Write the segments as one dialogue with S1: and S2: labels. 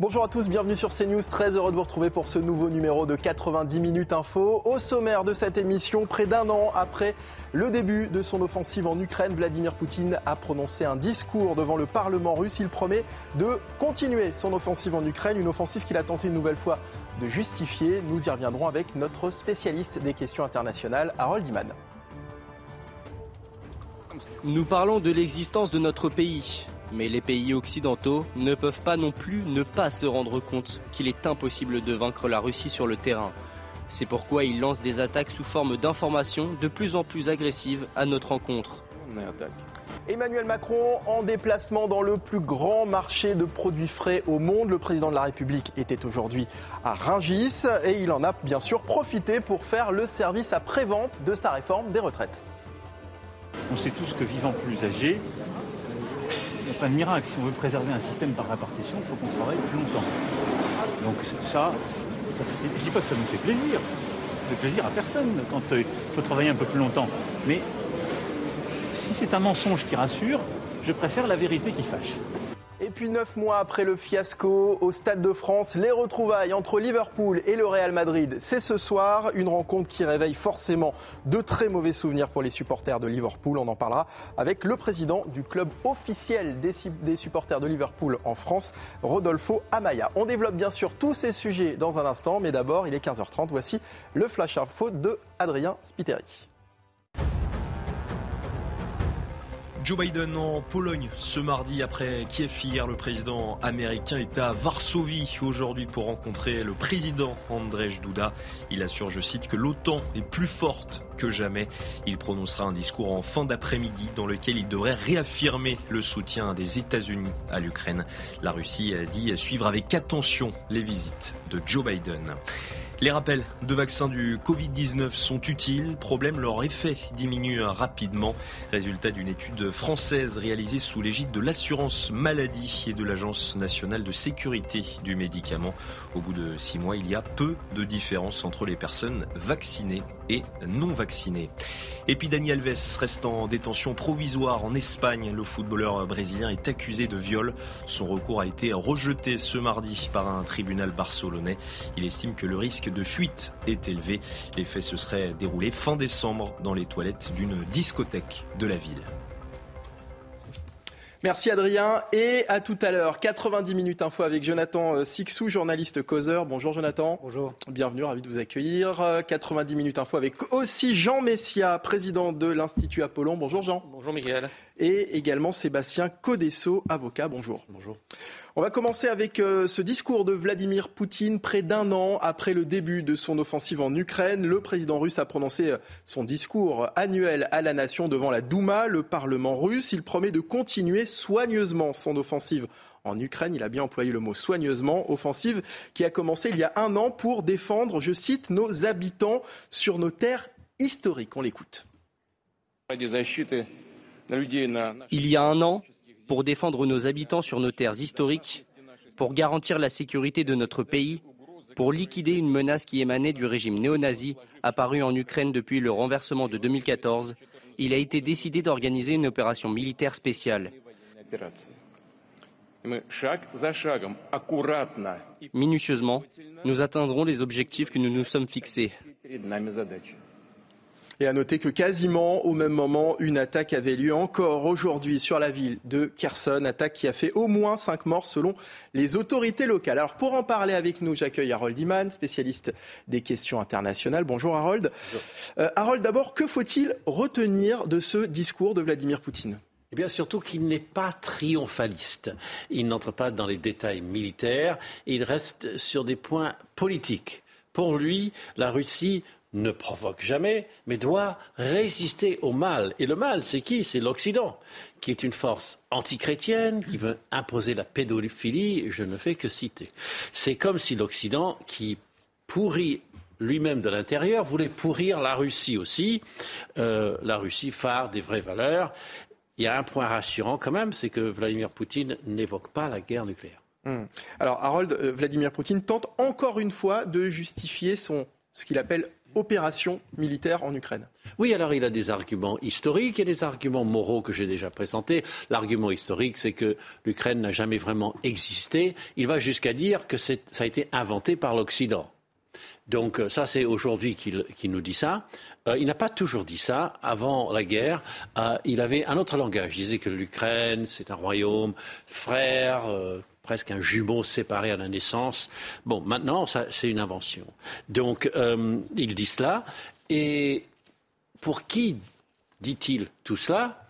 S1: Bonjour à tous, bienvenue sur CNews. Très heureux de vous retrouver pour ce nouveau numéro de 90 minutes info. Au sommaire de cette émission, près d'un an après le début de son offensive en Ukraine, Vladimir Poutine a prononcé un discours devant le Parlement russe. Il promet de continuer son offensive en Ukraine, une offensive qu'il a tenté une nouvelle fois de justifier. Nous y reviendrons avec notre spécialiste des questions internationales, Harold Iman.
S2: Nous parlons de l'existence de notre pays. Mais les pays occidentaux ne peuvent pas non plus ne pas se rendre compte qu'il est impossible de vaincre la Russie sur le terrain. C'est pourquoi ils lancent des attaques sous forme d'informations de plus en plus agressives à notre encontre.
S1: Emmanuel Macron en déplacement dans le plus grand marché de produits frais au monde. Le président de la République était aujourd'hui à Rungis et il en a bien sûr profité pour faire le service après-vente de sa réforme des retraites.
S3: On sait tous que vivant plus âgé, a pas de miracle. Si on veut préserver un système par répartition, il faut qu'on travaille plus longtemps. Donc ça, je ne dis pas que ça nous fait plaisir. Ça fait plaisir à personne quand euh, il faut travailler un peu plus longtemps. Mais si c'est un mensonge qui rassure, je préfère la vérité qui fâche.
S1: Et puis neuf mois après le fiasco au Stade de France, les retrouvailles entre Liverpool et le Real Madrid, c'est ce soir une rencontre qui réveille forcément de très mauvais souvenirs pour les supporters de Liverpool. On en parlera avec le président du club officiel des, supporters de Liverpool en France, Rodolfo Amaya. On développe bien sûr tous ces sujets dans un instant, mais d'abord il est 15h30. Voici le flash info de Adrien Spiteri.
S4: Joe Biden en Pologne ce mardi après Kiev hier. Le président américain est à Varsovie aujourd'hui pour rencontrer le président Andrzej Duda. Il assure, je cite, que l'OTAN est plus forte que jamais. Il prononcera un discours en fin d'après-midi dans lequel il devrait réaffirmer le soutien des États-Unis à l'Ukraine. La Russie a dit suivre avec attention les visites de Joe Biden. Les rappels de vaccins du Covid-19 sont utiles. Problème, leur effet diminue rapidement. Résultat d'une étude française réalisée sous l'égide de l'assurance maladie et de l'Agence nationale de sécurité du médicament. Au bout de six mois, il y a peu de différence entre les personnes vaccinées et non vaccinées. Et puis Dani Alves reste en détention provisoire en Espagne. Le footballeur brésilien est accusé de viol. Son recours a été rejeté ce mardi par un tribunal barcelonais. Il estime que le risque de fuite est élevé. Les faits se seraient déroulés fin décembre dans les toilettes d'une discothèque de la ville.
S1: Merci Adrien et à tout à l'heure. 90 minutes info avec Jonathan euh, Sixou, journaliste causeur. Bonjour Jonathan.
S5: Bonjour.
S1: Bienvenue, ravi de vous accueillir. 90 euh, minutes info avec aussi Jean Messia, président de l'Institut Apollon. Bonjour Jean.
S5: Bonjour Miguel.
S1: Et également Sébastien Codesso, avocat. Bonjour.
S5: Bonjour.
S1: On va commencer avec euh, ce discours de Vladimir Poutine. Près d'un an après le début de son offensive en Ukraine, le président russe a prononcé euh, son discours annuel à la nation devant la Douma, le Parlement russe. Il promet de continuer soigneusement son offensive en Ukraine. Il a bien employé le mot soigneusement, offensive qui a commencé il y a un an pour défendre, je cite, nos habitants sur nos terres historiques. On l'écoute.
S2: Il y a un an, pour défendre nos habitants sur nos terres historiques, pour garantir la sécurité de notre pays, pour liquider une menace qui émanait du régime néo-nazi apparu en Ukraine depuis le renversement de 2014, il a été décidé d'organiser une opération militaire spéciale. Minutieusement, nous atteindrons les objectifs que nous nous sommes fixés.
S1: Et à noter que quasiment au même moment, une attaque avait lieu encore aujourd'hui sur la ville de Kherson, attaque qui a fait au moins cinq morts selon les autorités locales. Alors pour en parler avec nous, j'accueille Harold Iman, spécialiste des questions internationales. Bonjour Harold. Euh, Harold, d'abord, que faut-il retenir de ce discours de Vladimir Poutine?
S5: Eh bien, surtout qu'il n'est pas triomphaliste. Il n'entre pas dans les détails militaires, il reste sur des points politiques. Pour lui, la Russie ne provoque jamais, mais doit résister au mal. Et le mal, c'est qui? C'est l'Occident, qui est une force antichrétienne, qui veut imposer la pédophilie, je ne fais que citer. C'est comme si l'Occident, qui pourrit lui-même de l'intérieur, voulait pourrir la Russie aussi, euh, la Russie phare des vraies valeurs. Il y a un point rassurant quand même, c'est que Vladimir Poutine n'évoque pas la guerre nucléaire.
S1: Hmm. Alors Harold, euh, Vladimir Poutine tente encore une fois de justifier son, ce qu'il appelle opération militaire en Ukraine.
S5: Oui, alors il a des arguments historiques et des arguments moraux que j'ai déjà présentés. L'argument historique, c'est que l'Ukraine n'a jamais vraiment existé. Il va jusqu'à dire que ça a été inventé par l'Occident. Donc euh, ça, c'est aujourd'hui qu'il nous dit ça. Euh, il n'a pas toujours dit ça. Avant la guerre, euh, il avait un autre langage. Il disait que l'Ukraine, c'est un royaume frère, presque un jumeau séparé à la naissance. Bon, maintenant, c'est une invention. Donc, il dit cela. Et pour qui dit-il tout cela?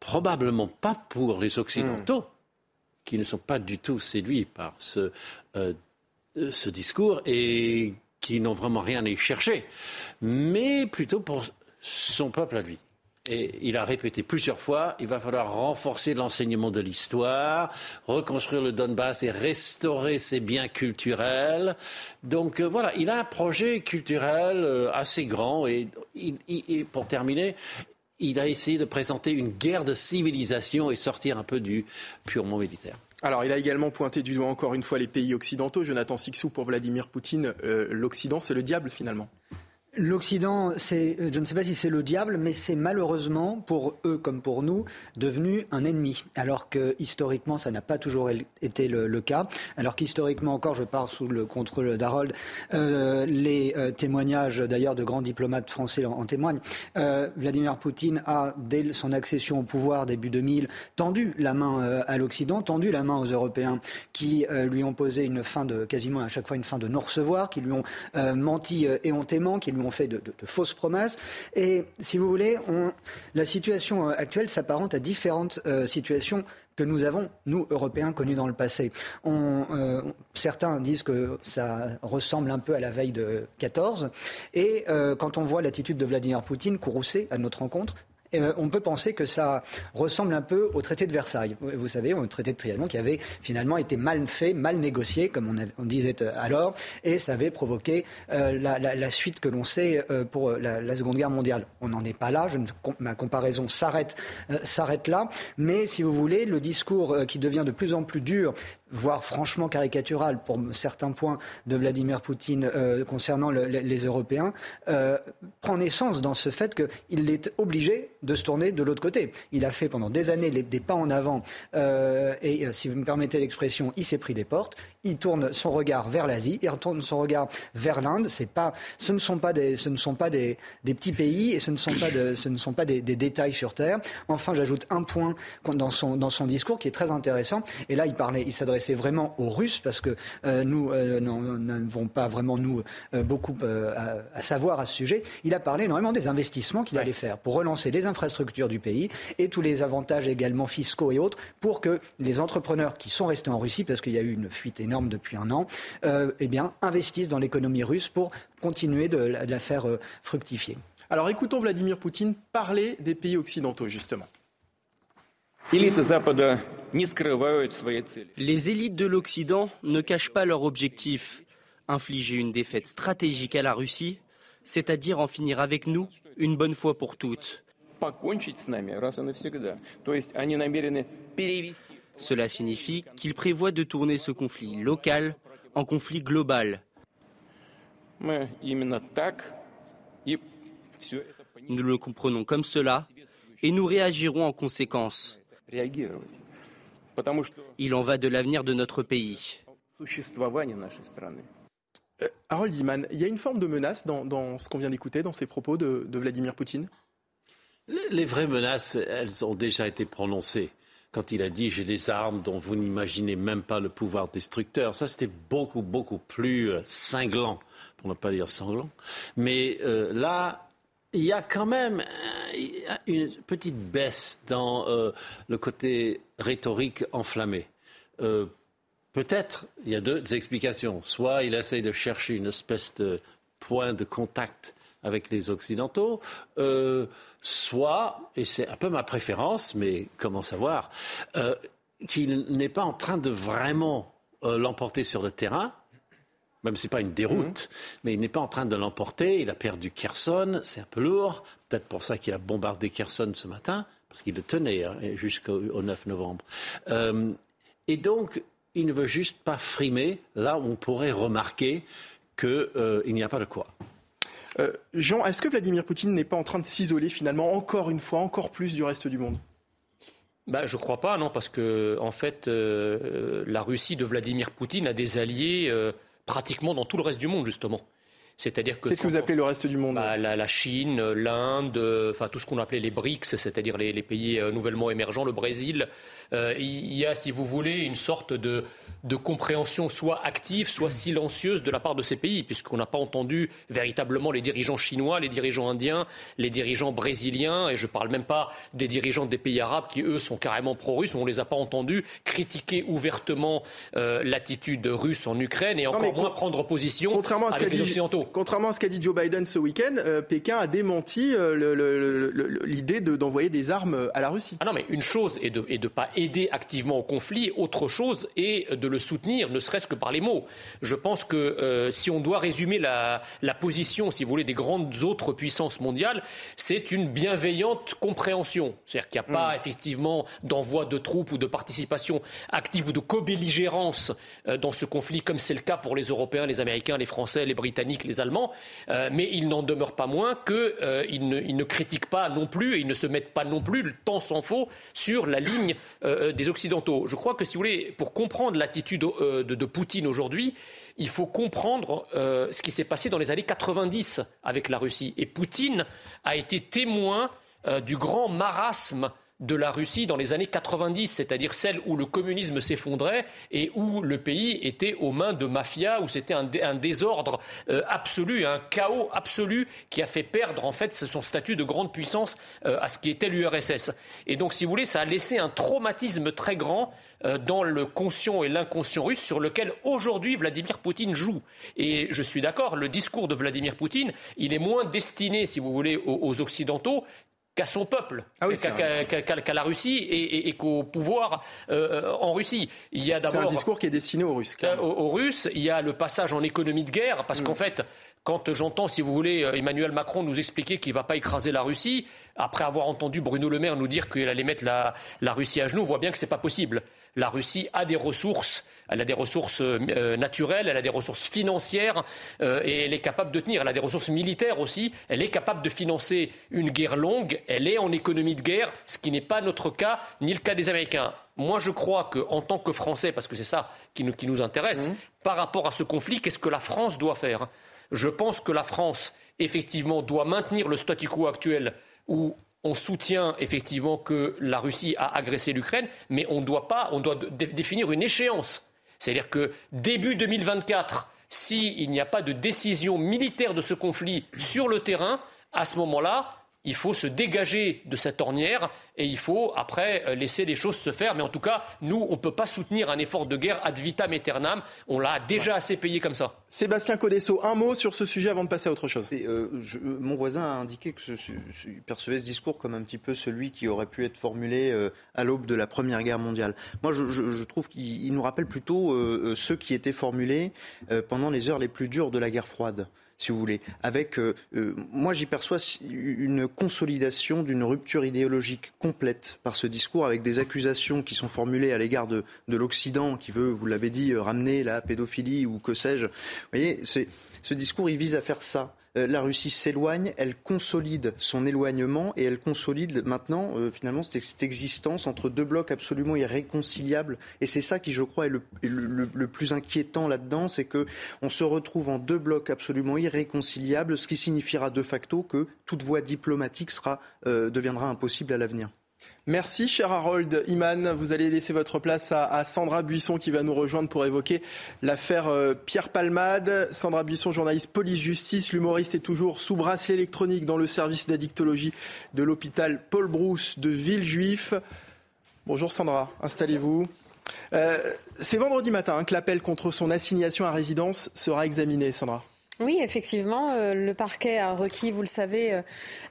S5: Probablement pas pour les Occidentaux, hmm. qui ne sont pas du tout séduits par ce ce discours et qui n'ont vraiment rien à y chercher, mais plutôt pour son peuple à lui. Et il a répété plusieurs fois, il va falloir renforcer l'enseignement de l'histoire, reconstruire le Donbass et restaurer ses biens culturels. Donc euh, voilà, il a un projet culturel euh, assez grand et, pour terminer, il a essayé de présenter une guerre de civilisation et sortir un peu du purement militaire.
S1: Alors, il a également pointé du doigt encore une fois les pays occidentaux. Jonathan Sixou pour Vladimir Poutine, euh, l'Occident, c'est le diable finalement.
S6: L'Occident, c'est, euh, je ne sais pas si c'est le diable, mais c'est malheureusement, pour eux comme pour nous, devenu un ennemi. Alors que historiquement, ça n'a pas toujours été le, cas. Alors qu'historiquement encore, je pars sous le contrôle d'Harold, euh, les euh, témoignages d'ailleurs de grands diplomates français en, témoignent. Vladimir Poutine a, dès son accession au pouvoir début 2000, tendu la main à l'Occident, tendu la main aux Européens qui lui ont posé une fin de, quasiment à chaque fois une fin de non-recevoir, qui lui ont menti éhontément, qui lui fait de, fausses promesses. Et si vous voulez, la situation euh, actuelle s'apparente à différentes euh, situations que nous avons, nous, Européens, connues dans le passé. Euh, certains disent que ça ressemble un peu à la veille de 14. Et quand on voit l'attitude de Vladimir Poutine courroucé à notre rencontre, euh, on peut penser que ça ressemble un peu au traité de Versailles. Vous savez, au traité de Trianon qui avait finalement été mal fait, mal négocié, comme on, disait euh, alors, et ça avait provoqué euh, la, suite que l'on sait pour la, Seconde Guerre mondiale. On n'en est pas là, ma comparaison s'arrête là, mais si vous voulez, le discours qui devient de plus en plus dur voire franchement caricatural pour certains points de Vladimir Poutine euh, concernant les Européens, euh, prend naissance dans ce fait qu'il est obligé de se tourner de l'autre côté. Il a fait pendant des années des pas en avant euh, et, si vous me permettez l'expression, il s'est pris des portes. Il tourne son regard vers l'Asie, il retourne son regard vers l'Inde. Pas, ce ne sont pas des, ce ne sont pas des, petits pays et ce ne sont pas, de, ce ne sont pas des, détails sur terre. Enfin, j'ajoute un point dans son, dans son discours qui est très intéressant. Et là, il parlait, il s'adressait c'est vraiment aux Russes, parce que euh, nous euh, n'avons pas vraiment, nous, euh, beaucoup à, savoir à ce sujet. Il a parlé énormément des investissements qu'il allait faire pour relancer les infrastructures du pays et tous les avantages également fiscaux et autres pour que les entrepreneurs qui sont restés en Russie, parce qu'il y a eu une fuite énorme depuis un an, eh bien, investissent dans l'économie russe pour continuer de la faire fructifier.
S1: Alors écoutons Vladimir Poutine parler des pays occidentaux, justement.
S2: Les élites de l'Occident ne cachent pas leur objectif, infliger une défaite stratégique à la Russie, c'est-à-dire en finir avec nous une bonne fois pour toutes. Cela signifie qu'ils prévoient de tourner ce conflit local en conflit global. Nous le comprenons comme cela et nous réagirons en conséquence. Il en va de l'avenir de notre pays.
S1: Euh, Harold Iman, il y a une forme de menace dans, ce qu'on vient d'écouter, dans ces propos de, Vladimir Poutine?
S5: Les, vraies menaces, elles ont déjà été prononcées. Quand il a dit j'ai des armes dont vous n'imaginez même pas le pouvoir destructeur, ça c'était beaucoup, beaucoup plus euh, cinglant, pour ne pas dire sanglant. Mais euh, là, il y a quand même euh, une petite baisse dans euh, le côté rhétorique enflammé. Euh, peut-être, il y a deux explications. Soit il essaye de chercher une espèce de point de contact avec les Occidentaux, soit, et c'est un peu ma préférence, mais comment savoir, qu'il n'est pas en train de vraiment l'emporter sur le terrain, même si ce n'est pas une déroute, mhm. mais il n'est pas en train de l'emporter. Il a perdu Kherson, c'est un peu lourd. Peut-être pour ça qu'il a bombardé Kherson ce matin, parce qu'il le tenait hein, jusqu'au 9 novembre. Euh, et donc, il ne veut juste pas frimer là où on pourrait remarquer qu'il euh, n'y a pas de quoi.
S1: Jean, est-ce que Vladimir Poutine n'est pas en train de s'isoler finalement encore une fois, encore plus du reste du monde?
S7: Bah, je ne crois pas, non, parce que en fait, la Russie de Vladimir Poutine a des alliés pratiquement dans tout le reste du monde, justement.
S1: C'est-à-dire que. Qu'est-ce que vous appelez le reste du monde
S7: bah, la, Chine, l'Inde, enfin tout ce qu'on appelait les BRICS, c'est-à-dire les, pays nouvellement émergents, le Brésil. Il y a, si vous voulez, une sorte de, de compréhension soit active, soit silencieuse de la part de ces pays, puisqu'on n'a pas entendu véritablement les dirigeants chinois, les dirigeants indiens, les dirigeants brésiliens, et je ne parle même pas des dirigeants des pays arabes qui, eux, sont carrément pro-russes. On ne les a pas entendus critiquer ouvertement euh, l'attitude russe en Ukraine et encore moins prendre position contrairement à ce avec les Occidentaux.
S1: Contrairement à ce qu'a dit Joe Biden ce week-end, euh, Pékin a démenti euh, l'idée d'envoyer des armes à la Russie.
S7: Ah non, mais une chose est de ne pas aider activement au conflit, autre chose est de le soutenir, ne serait-ce que par les mots. Je pense que euh, si on doit résumer la, position, si vous voulez, des grandes autres puissances mondiales, c'est une bienveillante compréhension. C'est-à-dire qu'il n'y a pas mm. effectivement d'envoi de troupes ou de participation active ou de co-belligérance euh, dans ce conflit, comme c'est le cas pour les Européens, les Américains, les Français, les Britanniques, les Allemands. Euh, mais il n'en demeure pas moins qu'ils ne, ne, critiquent pas non plus et ils ne se mettent pas non plus, le temps s'en faut, sur la ligne des Occidentaux. Je crois que, si vous voulez, pour comprendre l'attitude euh, de, Poutine aujourd'hui, il faut comprendre euh, ce qui s'est passé dans les années 90 avec la Russie. Et Poutine a été témoin euh, du grand marasme de la Russie dans les années 90, c'est-à-dire celle où le communisme s'effondrait et où le pays était aux mains de mafias, où c'était un, désordre absolu, un chaos absolu qui a fait perdre en fait son statut de grande puissance à ce qui était l'URSS. Et donc, si vous voulez, ça a laissé un traumatisme très grand euh, dans le conscient et l'inconscient russe sur lequel aujourd'hui Vladimir Poutine joue. Et je suis d'accord, le discours de Vladimir Poutine, il est moins destiné, si vous voulez, aux, Occidentaux qu'à son peuple, ah qu'à la Russie et, qu'au pouvoir euh, en Russie.
S1: Il y a d'abord un discours qui est destiné aux Russes.
S7: Euh, aux, Russes, il y a le passage en économie de guerre, parce mm. qu'en fait, quand j'entends, si vous voulez, Emmanuel Macron nous expliquer qu'il ne va pas écraser la Russie, après avoir entendu Bruno Le Maire nous dire qu'il allait mettre la, la Russie à genoux, on voit bien que ce n'est pas possible la Russie a des ressources. Elle a des ressources euh, naturelles, elle a des ressources financières euh, et elle est capable de tenir. Elle a des ressources militaires aussi. Elle est capable de financer une guerre longue. Elle est en économie de guerre, ce qui n'est pas notre cas ni le cas des Américains. Moi, je crois qu'en tant que Français, parce que c'est ça qui nous, intéresse, mmh. par rapport à ce conflit, qu'est-ce que la France doit faire? Je pense que la France, effectivement, doit maintenir le statu quo actuel où on soutient effectivement que la Russie a agressé l'Ukraine, mais on doit pas, on doit définir une échéance. C'est-à-dire que début 2024, s'il n'y a pas de décision militaire de ce conflit sur le terrain, à ce moment-là, il faut se dégager de cette ornière et il faut après euh, laisser les choses se faire. Mais en tout cas, nous, on ne peut pas soutenir un effort de guerre ad vitam aeternam. On l'a déjà assez payé comme ça.
S1: Sébastien Codesso, un mot sur ce sujet avant de passer à autre chose.
S8: Euh, mon voisin a indiqué que je, percevait ce discours comme un petit peu celui qui aurait pu être formulé euh, à l'aube de la Première Guerre mondiale. Moi, je, trouve qu'il nous rappelle plutôt ceux qui étaient formulés pendant les heures les plus dures de la guerre froide si vous voulez. Avec, euh, euh, moi, j'y perçois une consolidation d'une rupture idéologique complète par ce discours, avec des accusations qui sont formulées à l'égard de, de l'Occident, qui veut, vous l'avez dit, ramener la pédophilie ou que sais-je. Vous voyez, ce discours, il vise à faire ça. Euh, la Russie s'éloigne, elle consolide son éloignement et elle consolide maintenant euh, finalement cette, existence entre deux blocs absolument irréconciliables. Et c'est ça qui, je crois, est le, plus inquiétant là-dedans, c'est que on se retrouve en deux blocs absolument irréconciliables, ce qui signifiera de facto que toute voie diplomatique sera, euh, deviendra impossible à l'avenir.
S1: Merci, cher Harold Iman. Vous allez laisser votre place à, Sandra Buisson qui va nous rejoindre pour évoquer l'affaire euh, Pierre Palmade. Sandra Buisson, journaliste police-justice. L'humoriste est toujours sous bracelet électronique dans le service d'addictologie de l'hôpital Paul Brousse de Villejuif. Bonjour Sandra, installez-vous. Euh, c'est vendredi matin que l'appel contre son assignation à résidence sera examiné, Sandra.
S9: Oui, effectivement, euh, le parquet a requis, vous le savez, euh,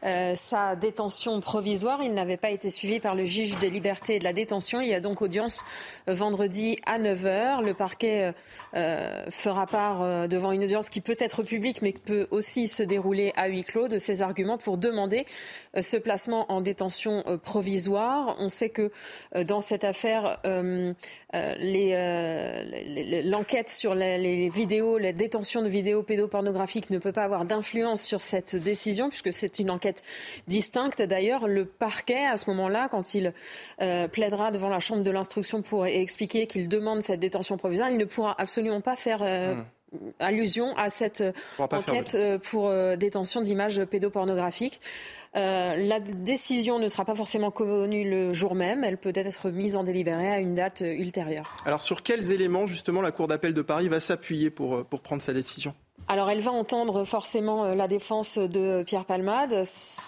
S9: euh, sa détention provisoire. Il n'avait pas été suivi par le juge des libertés et de la détention. Il y a donc audience vendredi à 9h. Le parquet fera part devant une audience qui peut être publique, mais qui peut aussi se dérouler à huis clos de ses arguments pour demander ce placement en détention provisoire. On sait que dans cette affaire, l'enquête sur les, vidéos, la détention de vidéos pédophiles pédopornographique ne peut pas avoir d'influence sur cette décision, puisque c'est une enquête distincte. D'ailleurs, le parquet, à ce moment-là, quand il euh, plaidera devant la Chambre de l'instruction pour expliquer qu'il demande cette détention provisoire, il ne pourra absolument pas faire... Euh, hmm allusion à cette enquête euh, pour détention d'images pédopornographiques. Euh, la décision ne sera pas forcément connue le jour même, elle peut être mise en délibéré à une date ultérieure.
S1: Alors sur quels éléments justement la Cour d'appel de Paris va s'appuyer pour, pour prendre sa décision?
S9: Alors elle va entendre forcément euh, la défense de Pierre Palmade.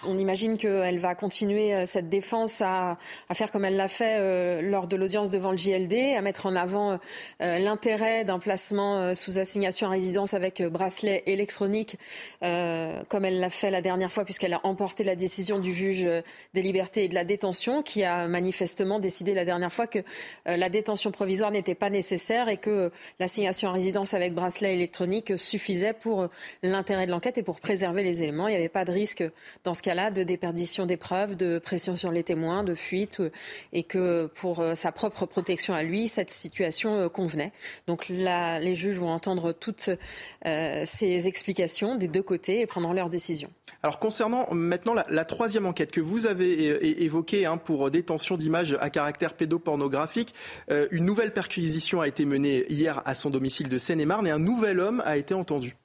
S9: On imagine qu'elle va continuer euh, cette défense à, faire comme elle l'a fait euh, lors de l'audience devant le JLD, à mettre en avant l'intérêt d'un placement sous assignation à résidence avec bracelet électronique, comme elle l'a fait la dernière fois puisqu'elle a emporté la décision du juge des libertés et de la détention, qui a manifestement décidé la dernière fois que la détention provisoire n'était pas nécessaire et que l'assignation à résidence avec bracelet électronique suffisait pour euh, l'intérêt de l'enquête et pour préserver les éléments. Il n'y avait pas de risque dans ce cas-là de déperdition des preuves, de pression sur les témoins, de fuite, euh, et que pour euh, sa propre protection à lui, cette situation convenait. Donc là, les juges vont entendre toutes ces explications des deux côtés et prendront leur décision.
S1: Alors concernant maintenant la, troisième enquête que vous avez évoquée hein, pour détention d'images à caractère pédopornographique, une nouvelle perquisition a été menée hier à son domicile de Seine-et-Marne et un nouvel homme a été entendu.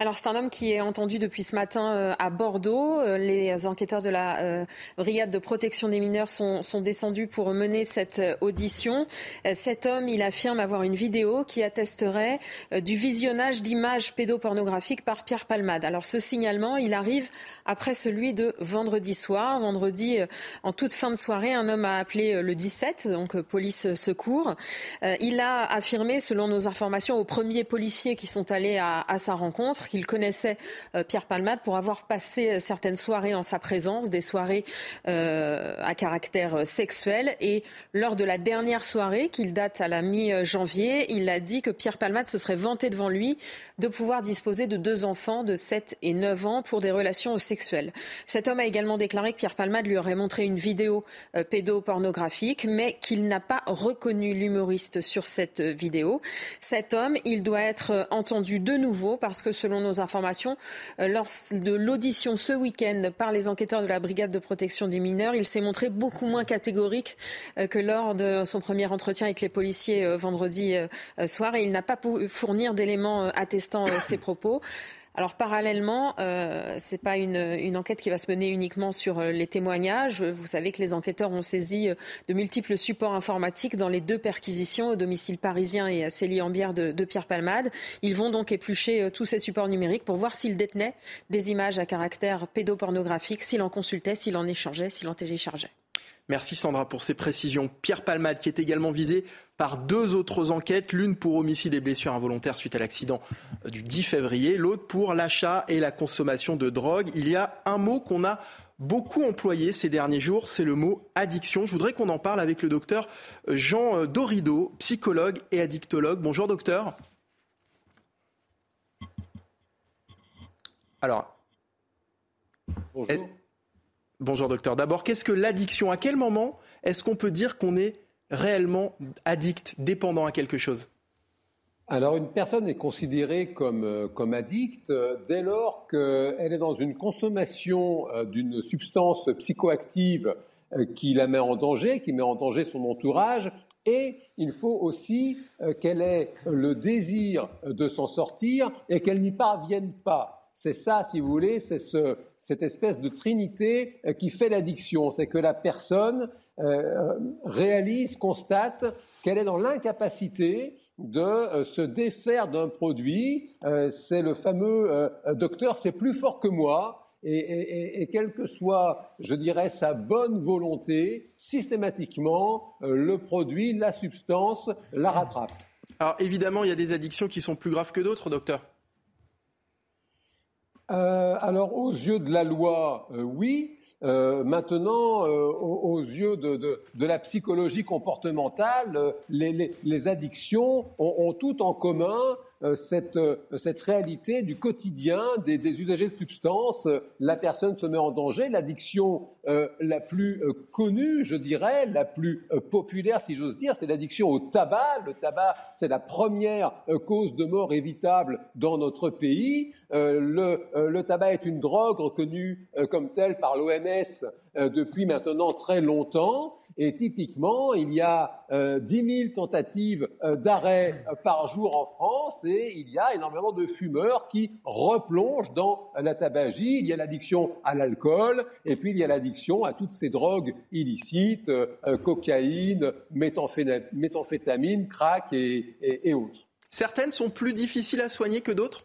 S9: Alors c'est un homme qui est entendu depuis ce matin euh, à Bordeaux. Euh, les enquêteurs de la euh, brigade de protection des mineurs sont, descendus pour mener cette audition. Cet homme, il affirme avoir une vidéo qui attesterait du visionnage d'images pédopornographiques par Pierre Palmade. Alors ce signalement, il arrive après celui de vendredi soir. Vendredi, en toute fin de soirée, un homme a appelé le 17, donc police secours. Il a affirmé, selon nos informations, aux premiers policiers qui sont allés à sa rencontre, qu'il connaissait euh, Pierre Palmade pour avoir passé euh, certaines soirées en sa présence, des soirées euh, à caractère sexuel. Et lors de la dernière soirée, qu'il date à la mi-janvier, il a dit que Pierre Palmade se serait vanté devant lui de pouvoir disposer de deux enfants de 7 et 9 ans pour des relations sexuelles. Cet homme a également déclaré que Pierre Palmade lui aurait montré une vidéo pédopornographique, mais qu'il n'a pas reconnu l'humoriste sur cette vidéo. Cet homme, il doit être entendu de nouveau parce que selon euh, lors de l'audition ce week-end par les enquêteurs de la brigade de protection des mineurs, il s'est montré beaucoup moins catégorique euh, que lors de son premier entretien avec les policiers euh, vendredi soir et il n'a pas pu fournir d'éléments attestant ses propos. Alors parallèlement, euh, ce n'est pas une, enquête qui va se mener uniquement sur euh, les témoignages. Vous savez que les enquêteurs ont saisi euh, de multiples supports informatiques dans les deux perquisitions au domicile parisien et à Célie-en-Bière de, de, Pierre Palmade. Ils vont donc éplucher tous ces supports numériques pour voir s'ils détenaient des images à caractère pédopornographique, s'ils en consultaient, s'ils en échangeaient, s'ils en téléchargeaient.
S1: Merci Sandra pour ces précisions. Pierre Palmade qui est également visé par deux autres enquêtes, l'une pour homicide et blessures involontaires suite à l'accident du 10 février, l'autre pour l'achat et la consommation de drogue. Il y a un mot qu'on a beaucoup employé ces derniers jours, c'est le mot addiction. Je voudrais qu'on en parle avec le docteur Jean Dorido, psychologue et addictologue. Bonjour docteur. Alors, Bonjour. Bonjour docteur. D'abord, qu'est-ce que l'addiction? À quel moment est-ce qu'on peut dire qu'on est réellement addict, dépendant à quelque chose?
S10: Alors une personne est considérée comme, euh, comme addict euh, dès lors qu'elle est dans une consommation euh, d'une substance psychoactive qui la met en danger, qui met en danger son entourage, et il faut aussi qu'elle ait le désir de s'en sortir et qu'elle n'y parvienne pas. C'est ça, si vous voulez, c'est cette espèce de trinité euh, qui fait l'addiction. C'est que la personne euh, réalise, constate qu'elle est dans l'incapacité de euh, se défaire d'un produit. c'est le fameux docteur, c'est plus fort que moi. Et, et, quelle que soit, je dirais, sa bonne volonté, systématiquement, le produit, la substance, la rattrape.
S1: Alors évidemment, il y a des addictions qui sont plus graves que d'autres, docteur.
S10: Euh, alors, aux yeux de la loi, euh, oui. Euh, maintenant, aux, yeux de, la psychologie comportementale, les, addictions ont, tout en commun cette, réalité du quotidien des, usagers de substances. La personne se met en danger. L'addiction la plus connue, je dirais, la plus populaire, si j'ose dire, c'est l'addiction au tabac. Le tabac, c'est la première cause de mort évitable dans notre pays. Le, le, tabac est une drogue reconnue comme telle par l'OMS depuis maintenant très longtemps. Et typiquement, il y a 10 000 tentatives d'arrêt par jour en France et il y a énormément de fumeurs qui replongent dans la tabagie. Il y a l'addiction à l'alcool et puis il y a l'addiction à toutes ces drogues illicites, euh, cocaïne, méthamphétamine, crack et, autres.
S1: Certaines sont plus difficiles à soigner que d'autres?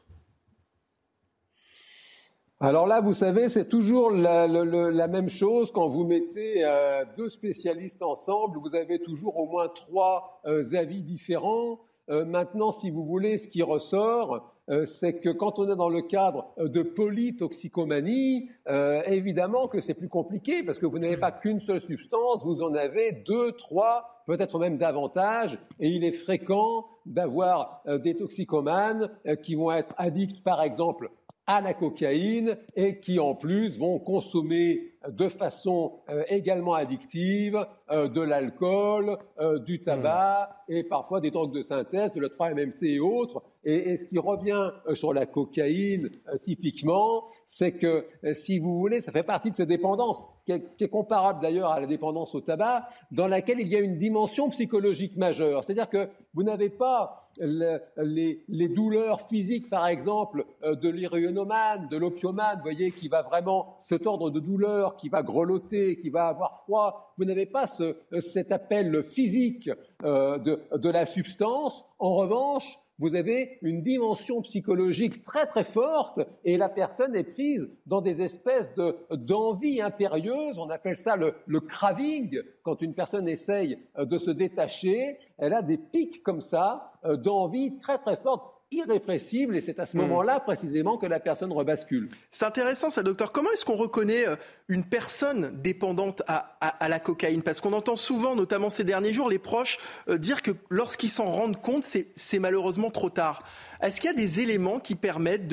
S10: Alors là, vous savez, c'est toujours la, même chose quand vous mettez euh, deux spécialistes ensemble. Vous avez toujours au moins trois euh, avis différents. Euh, maintenant, si vous voulez, ce qui ressort, euh, c'est que quand on est dans le cadre de polytoxicomanie, euh, évidemment que c'est plus compliqué parce que vous n'avez pas qu'une seule substance, vous en avez deux, trois, peut-être même davantage, et il est fréquent d'avoir des toxicomanes qui vont être addicts, par exemple, à la cocaïne et qui en plus vont consommer de façon euh, également addictive euh, de l'alcool, euh, du tabac et parfois des drogues de synthèse, de la 3-MMC et autres. Et, ce qui revient sur la cocaïne typiquement, c'est que si vous voulez, ça fait partie de ces dépendances, qui est, comparable d'ailleurs à la dépendance au tabac, dans laquelle il y a une dimension psychologique majeure. C'est-à-dire que vous n'avez pas les, douleurs physiques, par exemple, de l'héroïnomane, de l'opiomane, voyez, qui va vraiment se tordre de douleur qui va grelotter, qui va avoir froid. Vous n'avez pas cet appel physique euh, de, la substance. En revanche, vous avez une dimension psychologique très très forte et la personne est prise dans des espèces d'envie impérieuse. On appelle ça le, le, craving. Quand une personne essaye de se détacher, elle a des pics comme ça euh, d'envie très très forte irrépressible et c'est à ce hmm. moment-là précisément que la personne rebascule.
S1: C'est intéressant ça, docteur. Comment est-ce qu'on reconnaît euh, une personne dépendante à, la cocaïne? Parce qu'on entend souvent, notamment ces derniers jours, les proches euh, dire que lorsqu'ils s'en rendent compte, c'est malheureusement trop tard. Est-ce qu'il y a des éléments qui permettent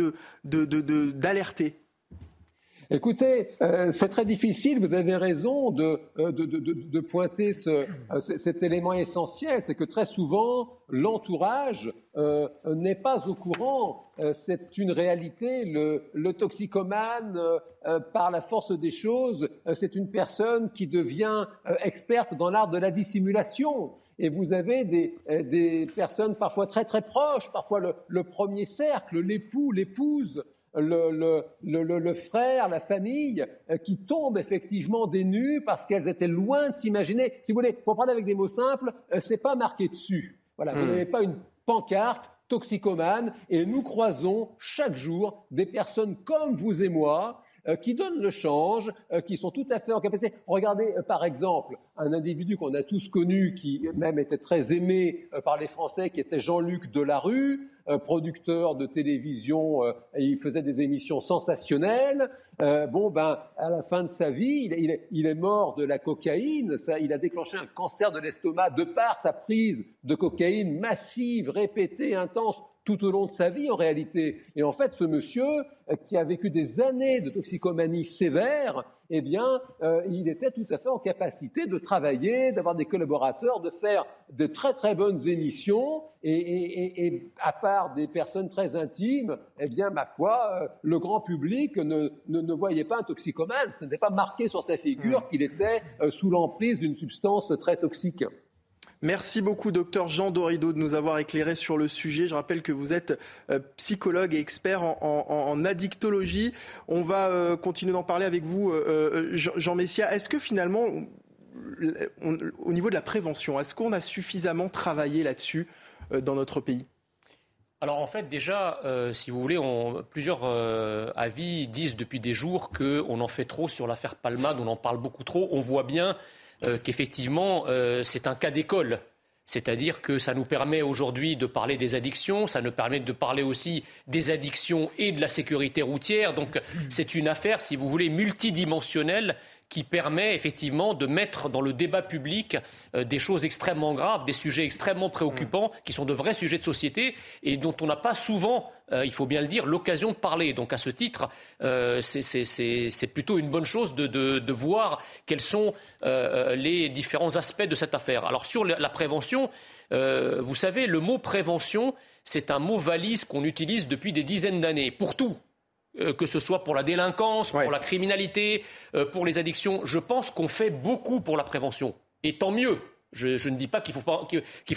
S1: d'alerter de, de,
S10: Écoutez, euh, c'est très difficile, vous avez raison de, euh, de, de, pointer ce, euh, cet élément essentiel, c'est que très souvent, l'entourage n'est pas au courant, c'est une réalité, le, le toxicomane, par la force des choses, c'est une personne qui devient experte dans l'art de la dissimulation. Et vous avez des, des personnes parfois très très proches, parfois le, le premier cercle, l'époux, l'épouse, le, le, frère, la famille, euh, qui tombent effectivement des nues parce qu'elles étaient loin de s'imaginer. Si vous voulez, pour prendre avec des mots simples, euh, c'est pas marqué dessus. Voilà, vous hmm. n'avez pas une pancarte toxicomane et nous croisons chaque jour des personnes comme vous et moi qui donnent le change, qui sont tout à fait en capacité. Regardez par exemple un individu qu'on a tous connu, qui même était très aimé par les Français, qui était Jean-Luc Delarue, producteur de télévision, euh, il faisait des émissions sensationnelles. Euh, bon, ben, à la fin de sa vie, il, est, mort de la cocaïne. Il a déclenché un cancer de l'estomac de par sa prise de cocaïne massive, répétée, intense tout au long de sa vie en réalité. Et en fait, ce monsieur, euh, qui a vécu des années de toxicomanie sévère, eh bien, euh, il était tout à fait en capacité de travailler, d'avoir des collaborateurs, de faire de très très bonnes émissions. Et, à part des personnes très intimes, eh bien, ma foi, euh, le grand public ne, ne, voyait pas un toxicomane. Ce n'était pas marqué sur sa figure mmh. qu'il était sous l'emprise d'une substance très toxique.
S1: Merci beaucoup, docteur Jean Dorido, de nous avoir éclairé sur le sujet. Je rappelle que vous êtes euh, psychologue et expert en, addictologie. On va euh, continuer d'en parler avec vous, euh, Jean Messia. Est-ce que finalement, au niveau de la prévention, est-ce qu'on a suffisamment travaillé là-dessus dans notre pays?
S7: Alors en fait déjà, si vous voulez, plusieurs avis disent depuis des jours qu'on en fait trop sur l'affaire Palmade, on en parle beaucoup trop. On voit bien euh, qu'effectivement, euh, c'est un cas d'école. C'est-à-dire que ça nous permet aujourd'hui de parler des addictions, ça nous permet de parler aussi des addictions et de la sécurité routière. Donc c'est une affaire, si vous voulez, multidimensionnelle qui permet effectivement de mettre dans le débat public euh, des choses extrêmement graves, des sujets extrêmement préoccupants, qui sont de vrais sujets de société et dont on n'a pas souvent, euh, il faut bien le dire, l'occasion de parler. Donc à ce titre, euh, c'est plutôt une bonne chose de, voir quels sont les différents aspects de cette affaire. Alors sur la prévention, vous savez, le mot prévention, c'est un mot valise qu'on utilise depuis des dizaines d'années pour tout. Euh, que ce soit pour la délinquance, pour la criminalité, euh, pour les addictions. Je pense qu'on fait beaucoup pour la prévention. Et tant mieux. Je, ne dis pas qu'il ne faut,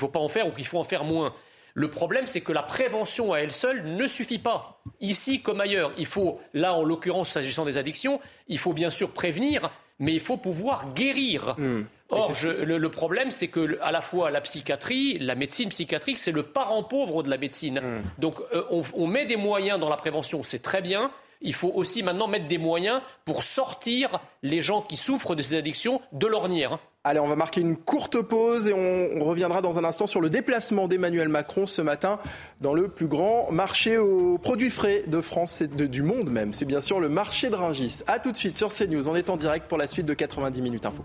S7: pas en faire ou qu'il faut en faire moins. Le problème, c'est que la prévention à elle seule ne suffit pas. Ici comme ailleurs, il faut, là en l'occurrence s'agissant des addictions, il faut bien sûr prévenir, mais il faut pouvoir guérir. Hmm. Or, le, problème, c'est que à la fois la psychiatrie, la médecine psychiatrique, c'est le parent pauvre de la médecine. Hmm. Donc, euh, on, met des moyens dans la prévention, c'est très bien. Il faut aussi maintenant mettre des moyens pour sortir les gens qui souffrent de ces addictions de l'ornière.
S1: Allez, on va marquer une courte pause et on, reviendra dans un instant sur le déplacement d'Emmanuel Macron ce matin dans le plus grand marché aux produits frais de France et du monde même. C'est bien sûr le marché de Ringis. A tout de suite sur CNews. On est en direct pour la suite de 90 minutes info.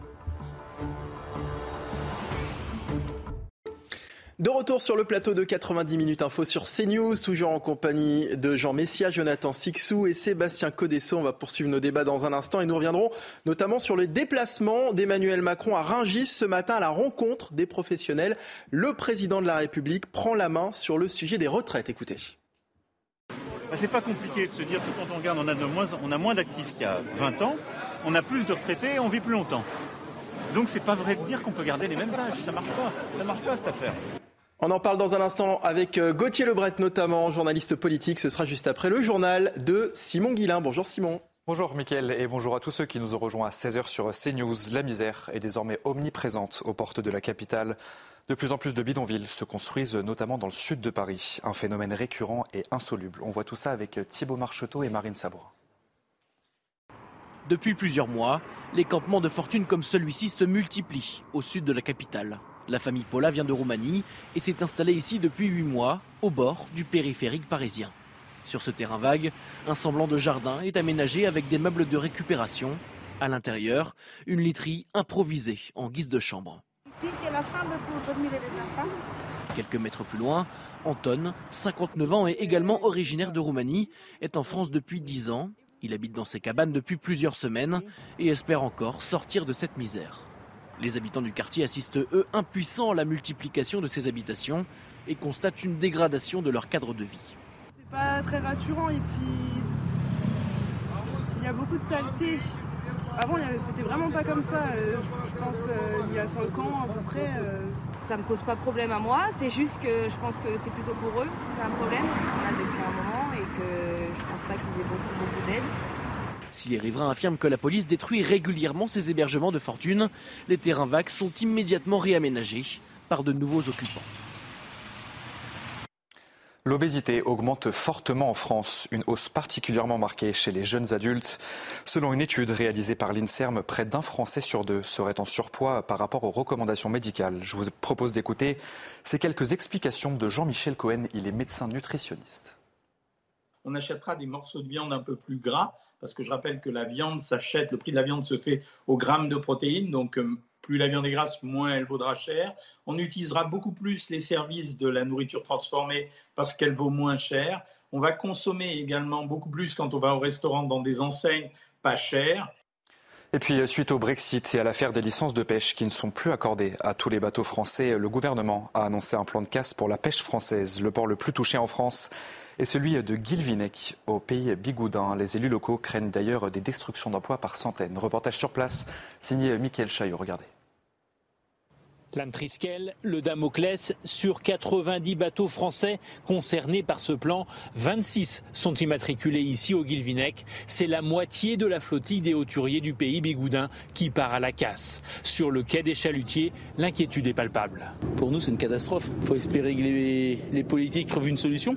S1: De retour sur le plateau de 90 minutes info sur CNews, toujours en compagnie de Jean Messia, Jonathan Sixou et Sébastien Codesso. On va poursuivre nos débats dans un instant et nous reviendrons notamment sur le déplacement d'Emmanuel Macron à Rungis ce matin à la rencontre des professionnels. Le président de la République prend la main sur le sujet des retraites. Écoutez.
S11: Bah, c'est pas compliqué de se dire que quand on regarde, on a, moins, on a moins d'actifs qu'il y a 20 ans, on a plus de retraités et on vit plus longtemps. Donc c'est pas vrai de dire qu'on peut garder les mêmes âges, ça marche pas, ça marche pas cette affaire.
S1: On en parle dans un instant avec euh, Gauthier Lebret notamment, journaliste politique. Ce sera juste après le journal de Simon Guillain. Bonjour Simon.
S12: Bonjour Mickaël et bonjour à tous ceux qui nous ont rejoints à 16h sur CNews. La misère est désormais omniprésente aux portes de la capitale. De plus en plus de bidonvilles se construisent notamment dans le sud de Paris. Un phénomène récurrent et insoluble. On voit tout ça avec Thibault Marcheteau et Marine Sabourin.
S13: Depuis plusieurs mois, les campements de fortune comme celui-ci se multiplient au sud de la capitale. La famille Paula vient de Roumanie et s'est installée ici depuis huit mois, au bord du périphérique parisien. Sur ce terrain vague, un semblant de jardin est aménagé avec des meubles de récupération. À l'intérieur, une literie improvisée en guise de chambre.
S14: Ici, c'est la chambre pour dormir les enfants.
S13: Quelques mètres plus loin, Anton, 59 ans et également originaire de Roumanie, est en France depuis 10 ans. Il habite dans ses cabanes depuis plusieurs semaines et espère encore sortir de cette misère. Les habitants du quartier assistent, eux, impuissants à la multiplication de ces habitations et constatent une dégradation de leur cadre de vie.
S14: C'est pas très rassurant et puis il y a beaucoup de saleté. Avant, c'était vraiment pas comme ça. Euh, je pense euh, il y a 5 ans à peu près. Euh.
S15: Ça me pose pas problème à moi. C'est juste que je pense que c'est plutôt pour eux. C'est un problème. Ils sont là depuis un moment et que je pense pas qu'ils aient beaucoup, beaucoup d'aide.
S13: Si les riverains affirment que la police détruit régulièrement ces hébergements de fortune, les terrains vagues sont immédiatement réaménagés par de nouveaux occupants.
S12: L'obésité augmente fortement en France, une hausse particulièrement marquée chez les jeunes adultes. Selon une étude réalisée par l'INSERM, près d'un Français sur deux serait en surpoids par rapport aux recommandations médicales. Je vous propose d'écouter ces quelques explications de Jean-Michel Cohen, il est médecin nutritionniste
S16: on achètera des morceaux de viande un peu plus gras, parce que je rappelle que la viande s'achète, le prix de la viande se fait au gramme de protéines, donc euh, plus la viande est grasse, moins elle vaudra cher. On utilisera beaucoup plus les services de la nourriture transformée parce qu'elle vaut moins cher. On va consommer également beaucoup plus quand on va au restaurant dans des enseignes pas chères.
S12: Et puis, suite au Brexit et à l'affaire des licences de pêche qui ne sont plus accordées à tous les bateaux français, le gouvernement a annoncé un plan de casse pour la pêche française, le port le plus touché en France et celui de Guilvinec au pays Bigoudin. Les élus locaux craignent d'ailleurs des destructions d'emplois par centaines. Reportage sur place signé Mickaël Chaillot. Regardez.
S17: L'âme Triskel, le Damoclès, sur 90 bateaux français concernés par ce plan, 26 sont immatriculés ici au Guilvinec. C'est la moitié de la flottille des hauturiers du pays Bigoudin qui part à la casse. Sur le quai des chalutiers, l'inquiétude est palpable.
S18: Pour nous, c'est une catastrophe. Il faut espérer que les, les politiques trouvent une solution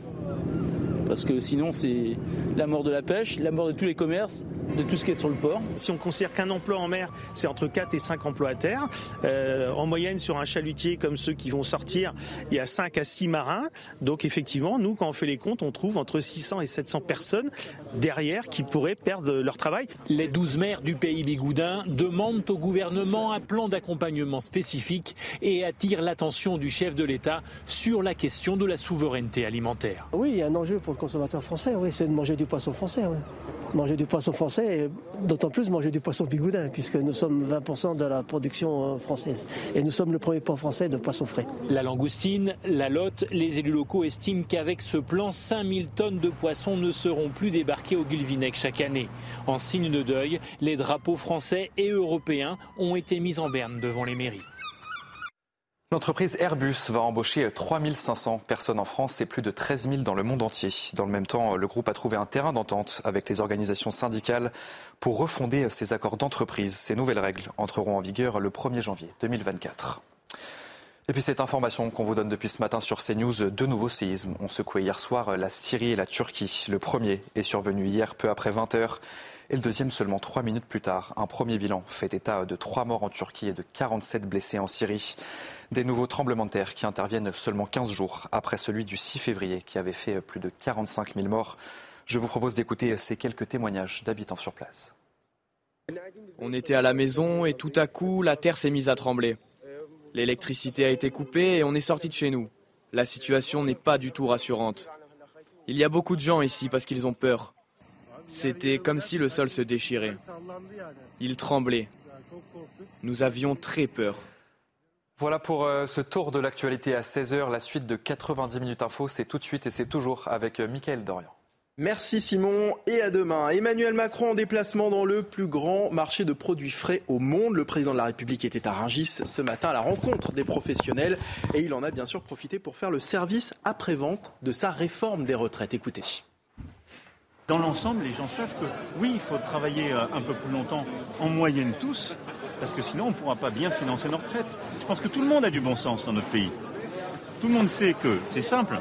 S18: parce que sinon c'est la mort de la pêche, la mort de tous les commerces, de tout ce qui est sur le port.
S19: Si on considère qu'un emploi en mer, c'est entre 4 et 5 emplois à terre, euh, en moyenne sur un chalutier comme ceux qui vont sortir, il y a 5 à 6 marins. Donc effectivement, nous, quand on fait les comptes, on trouve entre 600 et 700 personnes derrière qui pourraient perdre leur travail.
S17: Les 12 maires du pays bigoudin demandent au gouvernement un plan d'accompagnement spécifique et attirent l'attention du chef de l'État sur la question de la souveraineté alimentaire.
S20: Oui, il y a un enjeu pour le consommateur français, oui, c'est de manger du poisson français. Manger du poisson français, et d'autant plus manger du poisson bigoudin, puisque nous sommes 20% de la production euh, française. Et nous sommes le premier port français de poisson frais.
S17: La langoustine, la lotte, les élus locaux estiment qu'avec ce plan, 5000 tonnes de poissons ne seront plus débarquées au Guilvinec chaque année. En signe de deuil, les drapeaux français et européens ont été mis en berne devant les mairies.
S12: L'entreprise Airbus va embaucher 3500 personnes en France et plus de 13 000 dans le monde entier. Dans le même temps, le groupe a trouvé un terrain d'entente avec les organisations syndicales pour refonder ses accords d'entreprise. Ces nouvelles règles entreront en vigueur le 1er janvier 2024. Et puis cette information qu'on vous donne depuis ce matin sur CNews, deux nouveaux séismes ont secoué hier soir la Syrie et la Turquie. Le premier est survenu hier peu après 20 heures et le deuxième seulement trois minutes plus tard. Un premier bilan fait état de trois morts en Turquie et de 47 blessés en Syrie. Des nouveaux tremblements de terre qui interviennent seulement 15 jours après celui du 6 février qui avait fait plus de 45 000 morts. Je vous propose d'écouter ces quelques témoignages d'habitants sur place.
S21: On était à la maison et tout à coup, la terre s'est mise à trembler. L'électricité a été coupée et on est sorti de chez nous. La situation n'est pas du tout rassurante. Il y a beaucoup de gens ici parce qu'ils ont peur. C'était comme si le sol se déchirait. Il tremblait. Nous avions très peur.
S12: Voilà pour euh, ce tour de l'actualité à 16h. La suite de 90 minutes info, c'est tout de suite et c'est toujours avec euh, Mickaël Dorian.
S1: Merci Simon et à demain. Emmanuel Macron en déplacement dans le plus grand marché de produits frais au monde. Le président de la République était à Rungis ce matin à la rencontre des professionnels et il en a bien sûr profité pour faire le service après-vente de sa réforme des retraites. Écoutez
S11: dans l'ensemble, les gens savent que oui, il faut travailler euh, un peu plus longtemps, en moyenne tous, parce que sinon on ne pourra pas bien financer nos retraites. Je pense que tout le monde a du bon sens dans notre pays. Tout le monde sait que c'est simple.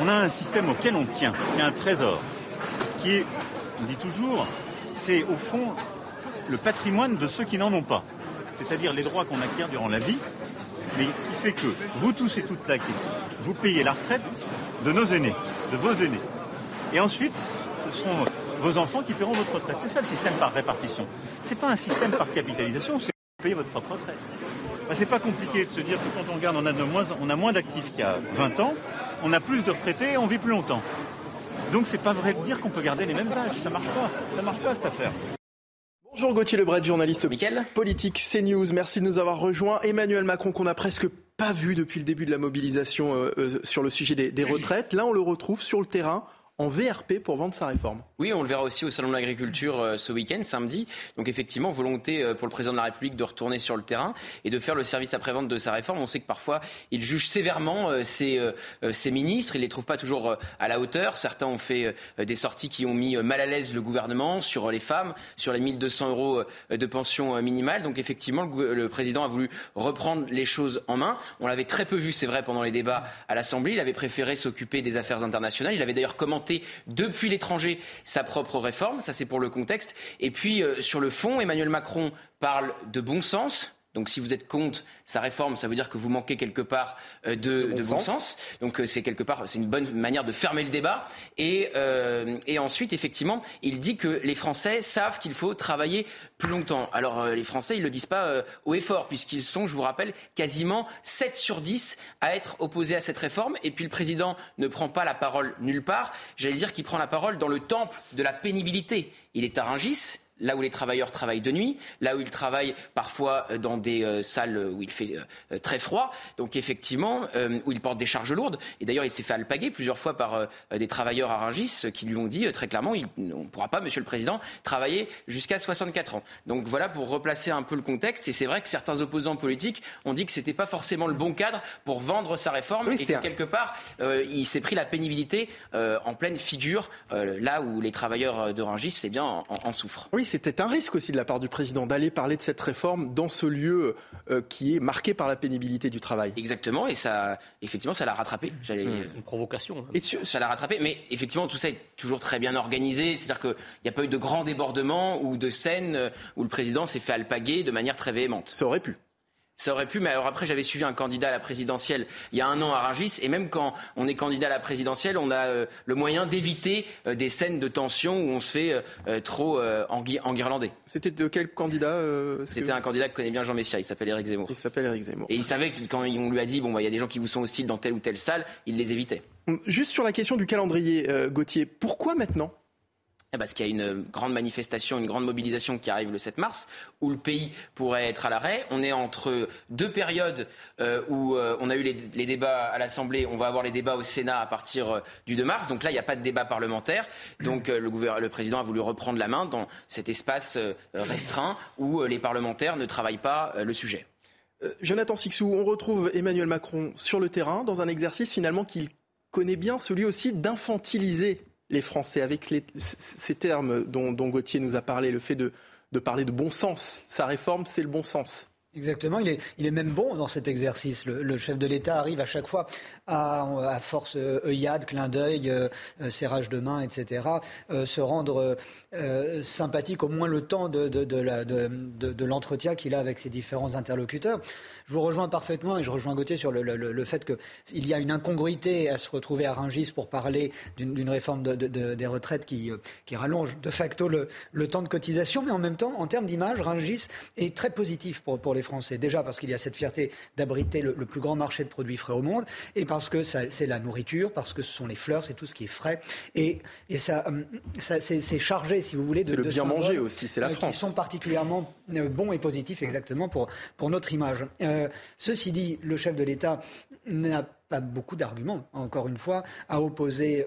S11: On a un système auquel on tient, qui est un trésor, qui est, on dit toujours, c'est au fond le patrimoine de ceux qui n'en ont pas. C'est-à-dire les droits qu'on acquiert durant la vie, mais qui fait que vous tous et toutes là, vous payez la retraite de nos aînés, de vos aînés. Et ensuite, ce seront vos enfants qui paieront votre retraite. C'est ça le système par répartition. C'est pas un système par capitalisation, c'est payer votre propre retraite. Ce c'est pas compliqué de se dire que quand on regarde, on a, moins, on a moins d'actifs qu'il y a 20 ans, on a plus de retraités et on vit plus longtemps. Donc c'est pas vrai de dire qu'on peut garder les mêmes âges. Ça marche pas. Ça marche pas cette affaire.
S1: Bonjour Gauthier Lebret, journaliste politique CNews. Merci de nous avoir rejoints. Emmanuel Macron qu'on n'a presque pas vu depuis le début de la mobilisation euh, euh, sur le sujet des retraites. Là, on le retrouve sur le terrain en VRP pour vendre sa réforme.
S22: Oui, on le verra aussi au Salon de l'Agriculture euh, ce week-end, samedi. Donc effectivement, volonté euh, pour le président de la République de retourner sur le terrain et de faire le service après-vente de sa réforme. On sait que parfois, il juge sévèrement euh, ses, ministres, il les trouve pas toujours à la hauteur. Certains ont fait des sorties qui ont mis mal à l'aise le gouvernement sur les femmes, sur les 1200 euros de pension minimale. Donc effectivement, le président a voulu reprendre les choses en main. On l'avait très peu vu, c'est vrai, pendant les débats à l'Assemblée. Il avait préféré s'occuper des affaires internationales. Il avait d'ailleurs commenté depuis l'étranger sa propre réforme. Ça, c'est pour le contexte. Et puis, euh, sur le fond, Emmanuel Macron parle de bon sens, donc si vous êtes contre sa réforme, ça veut dire que vous manquez quelque part euh, de, bon, sens. Donc euh, c'est quelque part, c'est une bonne manière de fermer le débat. Et, euh, et, ensuite, effectivement, il dit que les Français savent qu'il faut travailler plus longtemps. Alors les Français, ils le disent pas haut et fort, puisqu'ils sont, je vous rappelle, quasiment 7 sur 10 à être opposés à cette réforme. Et puis le président ne prend pas la parole nulle part. J'allais dire qu'il prend la parole dans le temple de la pénibilité. Il est à Rungis, là où les travailleurs travaillent de nuit, là où ils travaillent parfois euh, dans des euh, salles où il fait euh, très froid, donc effectivement, où ils portent des charges lourdes. Et d'ailleurs, il s'est fait alpaguer plusieurs fois par des travailleurs à Rungis qui lui ont dit très clairement, on ne pourra pas, Monsieur le Président, travailler jusqu'à 64 ans. Donc voilà pour replacer un peu le contexte. Et c'est vrai que certains opposants politiques ont dit que c'était pas forcément le bon cadre pour vendre sa réforme et que quelque part, il s'est pris la pénibilité en pleine figure, là où les travailleurs de Rungis, c'est bien, en, en souffrent.
S1: Oui, c'était un risque aussi de la part du président d'aller parler de cette réforme dans ce lieu euh, qui est marqué par la pénibilité du travail.
S22: Exactement, et ça, effectivement, ça l'a rattrapé. J'allais
S7: mmh. une provocation. Hein.
S22: Ça l'a rattrapé, mais effectivement, tout ça est toujours très bien organisé. C'est-à-dire qu'il n'y a pas eu de grands débordements ou de scènes euh, où le président s'est fait alpaguer de manière très véhémente.
S1: Ça aurait pu.
S22: Ça aurait pu, mais alors après, j'avais suivi un candidat à la présidentielle il y a un an à Rungis, et même quand on est candidat à la présidentielle, on a euh, le moyen d'éviter euh, des scènes de tension où on se fait euh, trop enguirlander.
S1: C'était de quel candidat
S22: C'était un candidat que connaît bien Jean Messia, il s'appelle Éric Zemmour.
S1: Il s'appelle Éric Zemmour.
S22: Et il savait que quand on lui a dit, bon, bah, il y a des gens qui vous sont hostiles dans telle ou telle salle, il les évitait.
S1: Juste sur la question du calendrier, Gauthier, pourquoi maintenant?
S22: Parce qu'il y a une grande manifestation, une grande mobilisation qui arrive le 7 mars, où le pays pourrait être à l'arrêt. On est entre deux périodes euh, où euh, on a eu les, débats à l'Assemblée, on va avoir les débats au Sénat à partir euh, du 2 mars. Donc là, il n'y a pas de débat parlementaire. Donc le, le, président a voulu reprendre la main dans cet espace restreint où les parlementaires ne travaillent pas le sujet.
S1: Jonathan Sixou, on retrouve Emmanuel Macron sur le terrain dans un exercice finalement qu'il connaît bien, celui aussi d'infantiliser les Français, avec ces termes dont, Gauthier nous a parlé, le fait de, parler de bon sens. Sa réforme, c'est le bon sens.
S6: Exactement, il est, même bon dans cet exercice. Le, chef de l'État arrive à chaque fois, à, force euh, œillade, clin d'œil, euh, euh, serrage de main, etc., se rendre sympathique au moins le temps de l'entretien qu'il a avec ses différents interlocuteurs. Je vous rejoins parfaitement et je rejoins Gauthier sur le, le, le fait qu'il y a une incongruité à se retrouver à Rungis pour parler d'une réforme des retraites qui, qui rallonge de facto le, temps de cotisation, mais en même temps, en termes d'image, Rungis est très positif pour, pour les Français. Déjà parce qu'il y a cette fierté d'abriter le, plus grand marché de produits frais au monde, et parce que c'est la nourriture, parce que ce sont les fleurs, c'est tout ce qui est frais, et, et ça, euh, ça c'est chargé, si vous voulez,
S1: de, le bien manger aussi, c'est la euh, France.
S6: Qui sont particulièrement euh, bons et positifs exactement pour, pour notre image. Ceci dit, le chef de l'État n'a pas beaucoup d'arguments, encore une fois, à opposer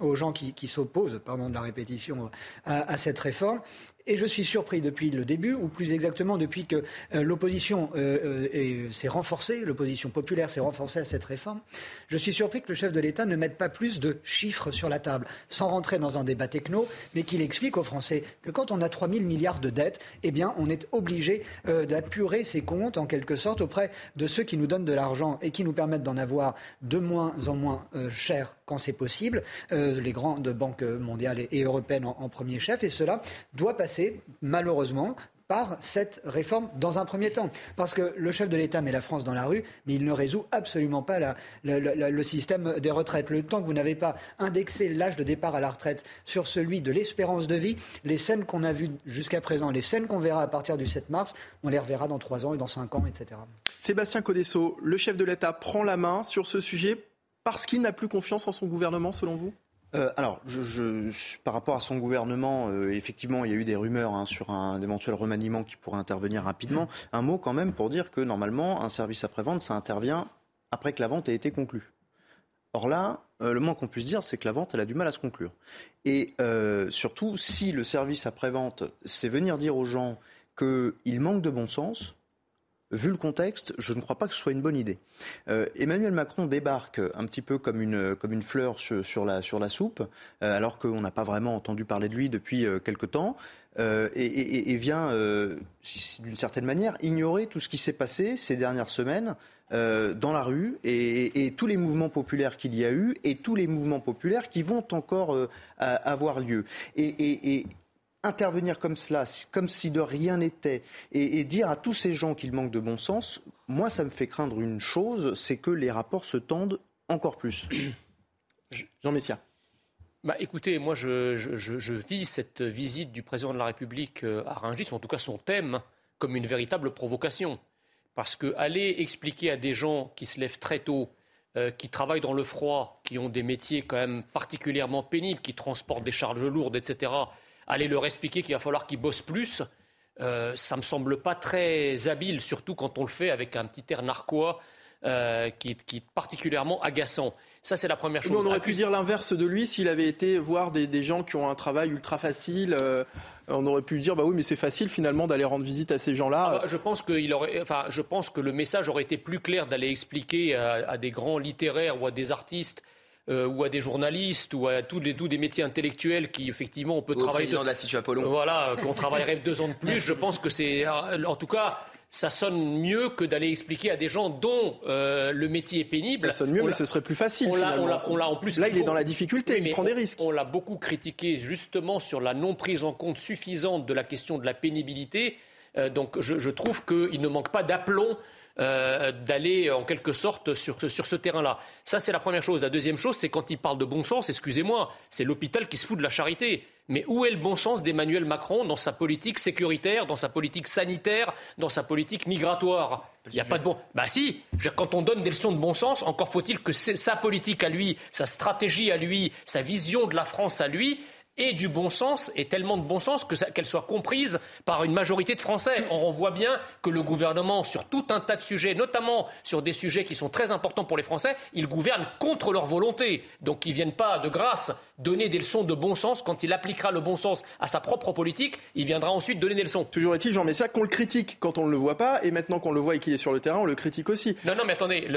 S6: aux gens qui, s'opposent, pardon de la répétition, à, cette réforme. Et je suis surpris depuis le début, ou plus exactement depuis que euh, l'opposition euh, euh, s'est renforcée, l'opposition populaire s'est renforcée à cette réforme, je suis surpris que le chef de l'État ne mette pas plus de chiffres sur la table, sans rentrer dans un débat techno, mais qu'il explique aux Français que quand on a 3 000 milliards de dettes, eh bien, on est obligé d'apurer ses comptes, en quelque sorte, auprès de ceux qui nous donnent de l'argent et qui nous permettent d'en avoir de moins en moins cher quand c'est possible, les grandes banques mondiales et, européennes en premier chef, et cela doit passer malheureusement, par cette réforme dans un premier temps. Parce que le chef de l'État met la France dans la rue, mais il ne résout absolument pas le système des retraites. Le temps que vous n'avez pas indexé l'âge de départ à la retraite sur celui de l'espérance de vie, les scènes qu'on a vues jusqu'à présent, les scènes qu'on verra à partir du 7 mars, on les reverra dans 3 ans et dans 5 ans, etc.
S1: Sébastien Codesso, le chef de l'État prend la main sur ce sujet parce qu'il n'a plus confiance en son gouvernement, selon vous?
S8: Euh, alors, par rapport à son gouvernement, euh, effectivement, il y a eu des rumeurs hein, sur un éventuel remaniement qui pourrait intervenir rapidement. Un mot quand même pour dire que normalement, un service après-vente, ça intervient après que la vente ait été conclue. Or là, euh, le moins qu'on puisse dire, c'est que la vente, elle a du mal à se conclure. Et surtout, si le service après-vente, c'est venir dire aux gens qu'il manque de bon sens, vu le contexte, je ne crois pas que ce soit une bonne idée. Euh, Emmanuel Macron débarque un petit peu comme une, comme une fleur sur, la, sur la soupe, euh, alors qu'on n'a pas vraiment entendu parler de lui depuis euh, quelque temps, et, vient, d'une certaine manière, ignorer tout ce qui s'est passé ces dernières semaines. dans la rue et, tous les mouvements populaires qu'il y a eu et tous les mouvements populaires qui vont encore avoir lieu. Et, intervenir comme cela, comme si de rien n'était, et, dire à tous ces gens qu'ils manquent de bon sens, moi, ça me fait craindre une chose, c'est que les rapports se tendent encore plus.
S1: Jean Messia.
S7: Bah, écoutez, moi, je, vis cette visite du président de la République euh, à Rungis, en tout cas son thème, comme une véritable provocation. Parce que aller expliquer à des gens qui se lèvent très tôt, euh, qui travaillent dans le froid, qui ont des métiers quand même particulièrement pénibles, qui transportent des charges lourdes, etc., aller leur expliquer qu'il va falloir qu'ils bossent plus, euh, ça ne me semble pas très habile, surtout quand on le fait avec un petit air narquois euh, qui, est particulièrement agaçant. Ça, c'est la première chose.
S1: on aurait pu dire l'inverse de lui s'il avait été voir des, gens qui ont un travail ultra facile. Euh, on aurait pu dire, bah oui, mais c'est facile finalement d'aller rendre visite à ces gens-là.
S7: Ah bah, je, pense aurait, enfin, je pense que le message aurait été plus clair d'aller expliquer à, des grands littéraires ou à des artistes euh, ou à des journalistes ou à tous les tous des métiers intellectuels qui effectivement on peut travailler
S22: de l'Institut Apollon.
S7: Voilà, qu'on travaillerait deux ans de plus. Je pense que c'est en tout cas ça sonne mieux que d'aller expliquer à des gens dont euh, le métier est pénible.
S1: Ça sonne mieux, mais ce serait plus facile. On l'a
S7: en plus.
S1: Là, il est dans la difficulté, il prend des risques.
S7: On l'a beaucoup critiqué justement sur la non prise en compte suffisante de la question de la pénibilité. Euh, donc, je, je trouve qu'il ne manque pas d'aplomb euh, d'aller en quelque sorte sur, sur ce terrain-là. Ça, c'est la première chose. La deuxième chose, c'est quand il parle de bon sens, excusez-moi, c'est l'hôpital qui se fout de la charité. Mais où est le bon sens d'Emmanuel Macron dans sa politique sécuritaire, dans sa politique sanitaire, dans sa politique migratoire? Il n'y a pas de bon. Bah si, quand on donne des leçons de bon sens, encore faut-il que sa politique à lui, sa stratégie à lui, sa vision de la France à lui, et du bon sens, et tellement de bon sens qu'elle soit comprise par une majorité de Français. On voit bien que le gouvernement, sur tout un tas de sujets, notamment sur des sujets qui sont très importants pour les Français, il gouverne contre leur volonté. Donc ils ne viennent pas de grâce donner des leçons de bon sens. Quand il appliquera le bon sens à sa propre politique, il viendra ensuite donner des leçons.
S1: Toujours est-il, Jean Messia, qu'on le critique quand on ne le voit pas, et maintenant qu'on le voit et qu'il est sur le terrain, on le critique aussi.
S7: Non, non, mais attendez,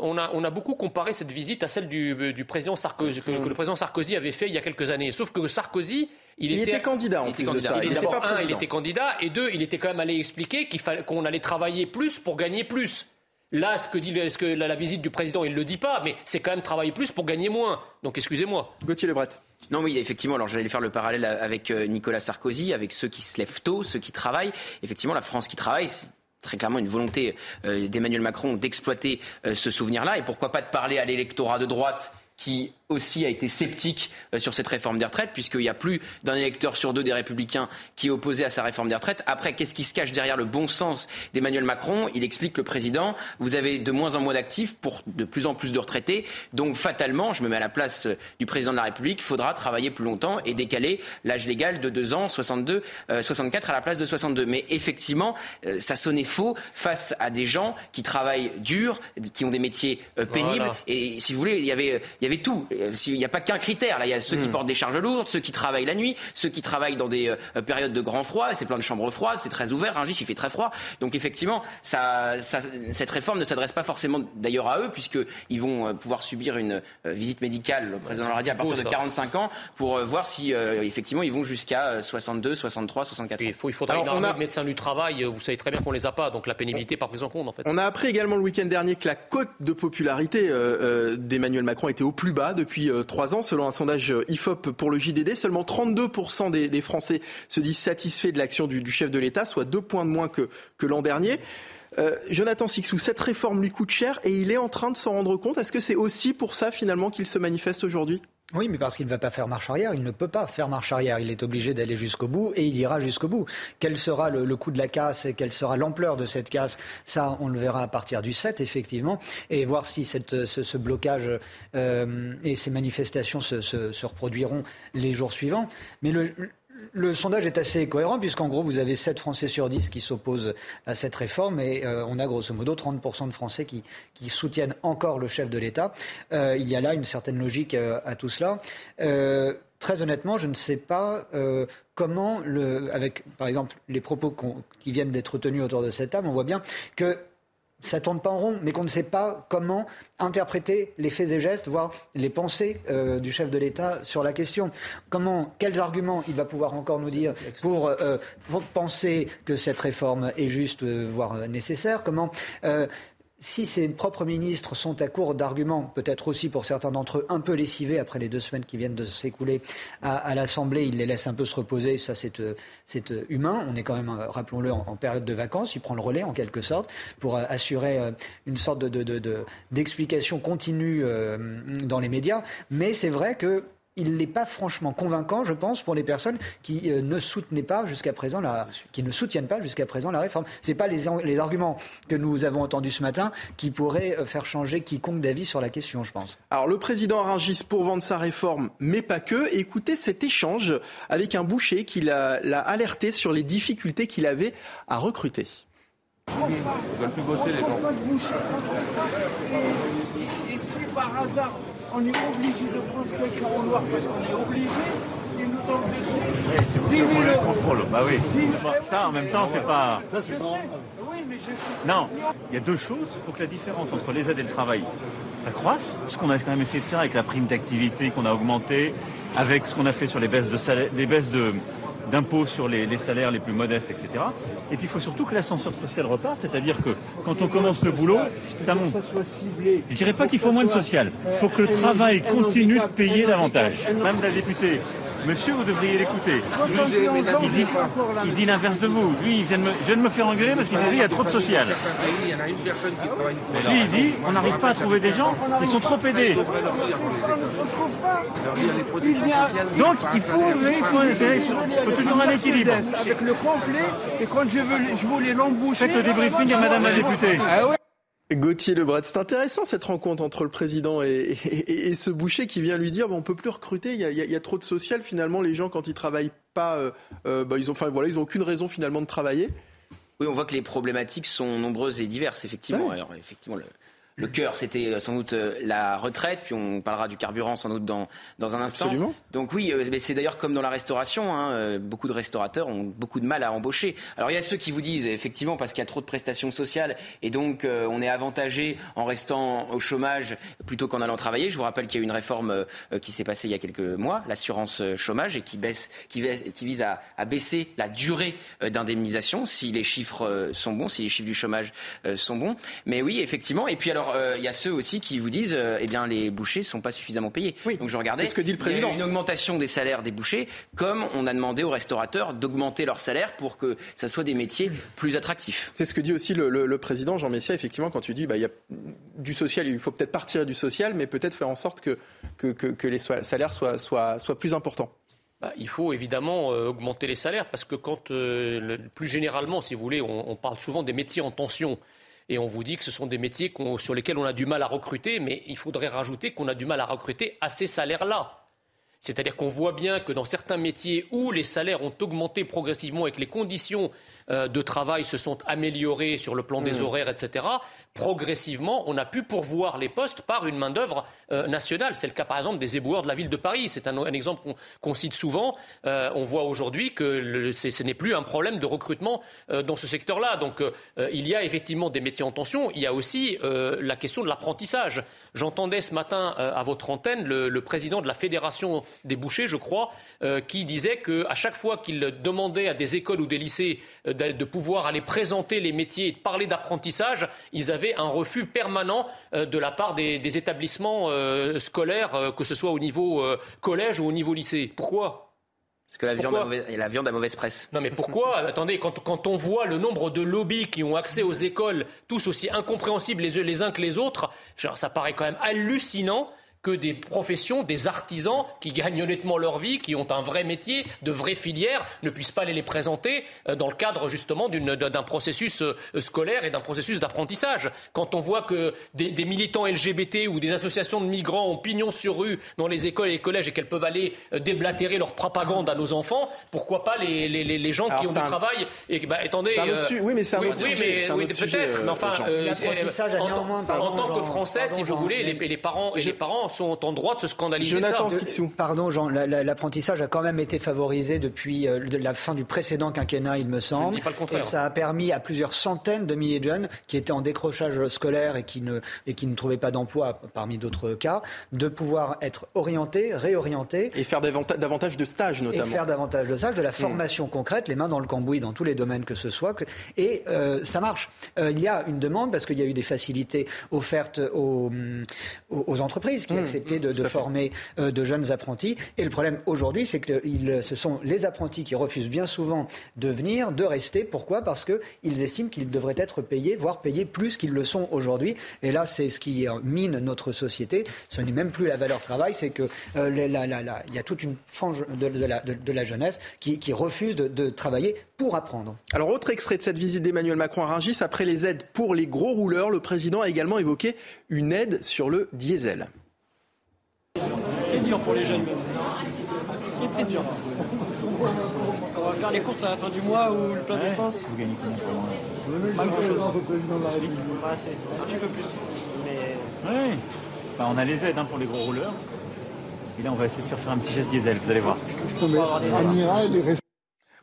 S7: on, a, on, a, beaucoup comparé cette visite à celle du, président Sarkozy, que, le président Sarkozy avait fait il y a quelques années. Sauf que Sarkozy,
S1: il, était, candidat en plus de ça.
S7: Il, était un, il était candidat, et deux, il était quand même allé expliquer qu'on allait travailler plus pour gagner plus. Là, ce que dit ce que la, visite du président, il ne le dit pas, mais c'est quand même travailler plus pour gagner moins. Donc excusez-moi.
S1: Gauthier Lebret.
S22: Non, oui, effectivement. Alors, j'allais faire le parallèle avec euh, Nicolas Sarkozy, avec ceux qui se lèvent tôt, ceux qui travaillent. Effectivement, la France qui travaille, c'est très clairement une volonté euh, d'Emmanuel Macron d'exploiter euh, ce souvenir-là. Et pourquoi pas de parler à l'électorat de droite qui aussi a été sceptique euh, sur cette réforme des retraites, puisqu'il y a plus d'un électeur sur deux des républicains qui est opposé à sa réforme des retraites. Après, qu'est-ce qui se cache derrière le bon sens d'Emmanuel Macron? Il explique le président, vous avez de moins en moins d'actifs pour de plus en plus de retraités, donc fatalement, je me mets à la place euh, du président de la République, il faudra travailler plus longtemps et décaler l'âge légal de 2 ans, 62, 64 euh, à la place de 62. Mais effectivement, ça sonnait faux face à des gens qui travaillent dur, qui ont des métiers pénibles. Et si vous voulez, il y avait, il y avait tout il n'y a pas qu'un critère. Là, il y a ceux qui hmm. portent des charges lourdes, ceux qui travaillent la nuit, ceux qui travaillent dans des euh, périodes de grand froid. C'est plein de chambres froides, c'est très ouvert. Rungis, il fait très froid. Donc effectivement, ça, cette réforme ne s'adresse pas forcément d'ailleurs à eux, puisqu'ils vont euh, pouvoir subir une euh, visite médicale, le président l'a dit, à partir de 45 ans, pour voir si effectivement ils vont jusqu'à 62, 63, 64 ans.
S7: Il, faut, il faudra Alors, une on a... de médecins du travail. Vous savez très bien qu'on les a pas, donc la pénibilité par prise en compte en fait.
S1: On a appris également le week-end dernier que la cote de popularité d'Emmanuel Macron était au plus bas depuis trois ans. Selon un sondage IFOP pour le JDD, seulement 32% des, Français se disent satisfaits de l'action du, chef de l'État, soit deux points de moins que, que l'an dernier. Euh, Jonathan Sixou, cette réforme lui coûte cher et il est en train de s'en rendre compte. Est-ce que c'est aussi pour ça finalement qu'il se manifeste aujourd'hui?
S6: Oui, mais parce qu'il ne va pas faire marche arrière, il ne peut pas faire marche arrière. Il est obligé d'aller jusqu'au bout et il ira jusqu'au bout. Quel sera le, coût de la casse et quelle sera l'ampleur de cette casse? Ça, on le verra à partir du 7, effectivement, et voir si ce, blocage euh, et ces manifestations se, se, reproduiront les jours suivants. Mais le, le sondage est assez cohérent puisqu'en gros vous avez 7 Français sur 10 qui s'opposent à cette réforme et euh, on a grosso modo 30% de Français qui, soutiennent encore le chef de l'État. Euh, il y a là une certaine logique euh, à tout cela. très honnêtement, je ne sais pas comment, le, avec par exemple les propos qui viennent d'être tenus autour de cette table, on voit bien que ça tourne pas en rond, mais qu'on ne sait pas comment interpréter les faits et gestes, voire les pensées euh, du chef de l'État sur la question. Comment, quels arguments il va pouvoir encore nous dire pour, euh, penser que cette réforme est juste, euh, voire nécessaire? Comment si ses propres ministres sont à court d'arguments, peut-être aussi pour certains d'entre eux un peu lessivés après les deux semaines qui viennent de s'écouler à, l'Assemblée, il les laisse un peu se reposer, ça c'est euh, euh, humain. On est quand même, euh, rappelons-le, en, période de vacances, il prend le relais en quelque sorte pour assurer une sorte d'explication continue dans les médias. Mais c'est vrai que il n'est pas franchement convaincant, je pense, pour les personnes qui euh, ne soutenaient pas jusqu'à présent la, qui ne soutiennent pas jusqu'à présent la réforme. Ce pas les, les, arguments que nous avons entendus ce matin qui pourraient euh, faire changer quiconque d'avis sur la question, je pense.
S1: Alors le président Rungis pour vendre sa réforme, mais pas que. Écoutez cet échange avec un boucher qui l'a alerté sur les difficultés qu'il avait à recruter.
S23: Ils veulent plus bosser les gens. Et si par hasard on est obligé de prendre quelqu'un en noir parce qu'on est obligé, il nous tombe dessus.
S11: Oui, c'est pour le contrôle. Bah oui. ça, en même temps, c'est pas. Ça, c'est pas.
S23: Oui, mais je
S11: Non, il y a deux choses. Il faut que la différence entre les aides et le travail, ça croisse, ce qu'on a quand même essayé de faire avec la prime d'activité qu'on a augmentée, avec ce qu'on a fait sur les baisses de salaire, les baisses de d'impôts sur les, salaires les plus modestes, etc. Et puis il faut surtout que l'ascenseur social reparte, c'est-à-dire que quand on commence le boulot, ça monte. Je dirais pas qu'il faut moins de social. Il faut que le travail continue de payer davantage. Même la députée, monsieur, vous devriez l'écouter. Il dit, il dit l'inverse de vous. Lui, il vient de me, je viens de me faire engueuler parce qu'il disait il y a trop de social. Lui, il dit on n'arrive pas à trouver des gens, ils sont trop aidés. Donc il faut, il faut, il faut toujours un équilibre.
S23: Avec le complet, et quand je, veux, je voulais l'emboucher...
S11: Faites le débriefing à madame la députée.
S1: Gauthier Lebret, c'est intéressant cette rencontre entre le président et, et, et ce boucher qui vient lui dire bon, on peut plus recruter, il y, a, il y, a, trop de social. Finalement, les gens quand ils travaillent pas, euh, euh, bah, ils ont, enfin voilà, ils ont aucune raison finalement de travailler.
S22: Oui, on voit que les problématiques sont nombreuses et diverses, effectivement. Ouais. Alors, effectivement, le, le cœur, c'était sans doute la retraite, puis on parlera du carburant sans doute dans, dans un instant.
S1: Absolument.
S22: Donc oui, mais c'est d'ailleurs comme dans la restauration, hein, beaucoup de restaurateurs ont beaucoup de mal à embaucher. Alors il y a ceux qui vous disent effectivement parce qu'il y a trop de prestations sociales et donc euh, on est avantagé en restant au chômage plutôt qu'en allant travailler. Je vous rappelle qu'il y a eu une réforme euh, qui s'est passée il y a quelques mois, l'assurance chômage, et qui, baisse, qui, qui vise à, à, baisser la durée d'indemnisation si les chiffres sont bons, si les chiffres du chômage sont bons. Mais oui, effectivement. Et puis alors il euh, y a ceux aussi qui vous disent, euh, eh bien, les bouchers sont pas suffisamment payés.
S1: Oui,
S22: Donc je regardais.
S1: C'est ce que dit le président.
S22: Il y a une augmentation des salaires des bouchers, comme on a demandé aux restaurateurs d'augmenter leurs salaires pour que ça soit des métiers plus attractifs.
S1: C'est ce que dit aussi le, le, le président Jean Messia. Effectivement, quand tu dis, bah, il y a du social, il faut peut-être partir du social, mais peut-être faire en sorte que, que, que, que les salaires soient, soient, soient plus importants.
S7: Bah, il faut évidemment euh, augmenter les salaires parce que quand, euh, le, plus généralement, si vous voulez, on, on parle souvent des métiers en tension et on vous dit que ce sont des métiers sur lesquels on a du mal à recruter, mais il faudrait rajouter qu'on a du mal à recruter à ces salaires-là. C'est-à-dire qu'on voit bien que dans certains métiers où les salaires ont augmenté progressivement et que les conditions de travail se sont améliorées sur le plan des horaires, etc., progressivement, on a pu pourvoir les postes par une main-d'œuvre euh, nationale. C'est le cas, par exemple, des éboueurs de la ville de Paris. C'est un, exemple qu'on qu cite souvent. Euh, on voit aujourd'hui que ce n'est plus un problème de recrutement euh, dans ce secteur-là. Donc, il y a effectivement des métiers en tension. Il y a aussi la question de l'apprentissage. J'entendais ce matin à votre antenne le, le, président de la Fédération des bouchers, je crois, qui disait qu'à chaque fois qu'il demandait à des écoles ou des lycées de, de pouvoir aller présenter les métiers et de parler d'apprentissage, ils avaient un refus permanent euh, de la part des, des établissements euh, scolaires, euh, que ce soit au niveau collège ou au niveau lycée. Pourquoi?
S22: Parce que la viande, mauvaise, la viande, a mauvaise presse.
S7: Non mais pourquoi? Attendez, quand, quand, on voit le nombre de lobbies qui ont accès aux écoles, tous aussi incompréhensibles les, les uns que les autres, genre, ça paraît quand même hallucinant que des professions, des artisans qui gagnent honnêtement leur vie, qui ont un vrai métier, de vraies filières, ne puissent pas aller les présenter dans le cadre justement d'un processus scolaire et d'un processus d'apprentissage. Quand on voit que des, des, militants LGBT ou des associations de migrants ont pignon sur rue dans les écoles et les collèges et qu'elles peuvent aller déblatérer leur propagande à nos enfants, pourquoi pas les, les, les gens
S1: Alors
S7: qui ont du
S1: un...
S7: travail et bah, attendez,
S1: euh...
S7: oui
S1: mais c'est un
S7: oui,
S1: autre
S7: oui,
S1: sujet.
S7: oui, peut-être, mais enfin, euh,
S6: en,
S7: en, en, tant que Français,
S6: pardon,
S7: si vous voulez, les, les, parents et les parents sont en droit de se scandaliser
S1: Jonathan
S7: de ça.
S1: Sixou.
S6: Pardon, Jean, l'apprentissage a quand même été favorisé depuis euh, la fin du précédent quinquennat, il me semble.
S7: Je ne dis pas le contraire.
S6: Et ça a permis à plusieurs centaines de milliers de jeunes qui étaient en décrochage scolaire et qui ne, et qui ne trouvaient pas d'emploi, parmi d'autres cas, de pouvoir être orientés, réorientés.
S1: Et faire davantage de stages, notamment.
S6: Et faire davantage de stages, de la formation mmh. concrète, les mains dans le cambouis, dans tous les domaines que ce soit. Et euh, ça marche. Euh, il y a une demande, parce qu'il y a eu des facilités offertes aux, aux entreprises qui mmh. acceptaient de, de former euh, de jeunes apprentis. Et le problème aujourd'hui, c'est que il, ce sont les apprentis qui refusent bien souvent de venir, de rester. Pourquoi? Parce qu'ils estiment qu'ils devraient être payés, voire payés plus qu'ils le sont aujourd'hui. Et là, c'est ce qui mine notre société. Ce n'est même plus la valeur travail, c'est qu'il euh, y a toute une frange de, de, la, de, de la, jeunesse qui, qui refuse de, travailler pour apprendre.
S1: Alors, autre extrait de cette visite d'Emmanuel Macron à Rungis, après les aides pour les gros rouleurs, le président a également évoqué une aide sur le diesel.
S24: Très dur pour les jeunes même. Très très dur. On va faire les courses à la fin du mois ou le plein d'essence.
S11: Vous gagnez combien
S24: Pas grand chose. président de la République. Pas assez. Un petit peu plus. Mais.
S11: Oui. Bah, on a les aides hein, pour les gros rouleurs. Et là, on va essayer de faire faire un petit geste diesel, vous allez voir.
S24: Je, je et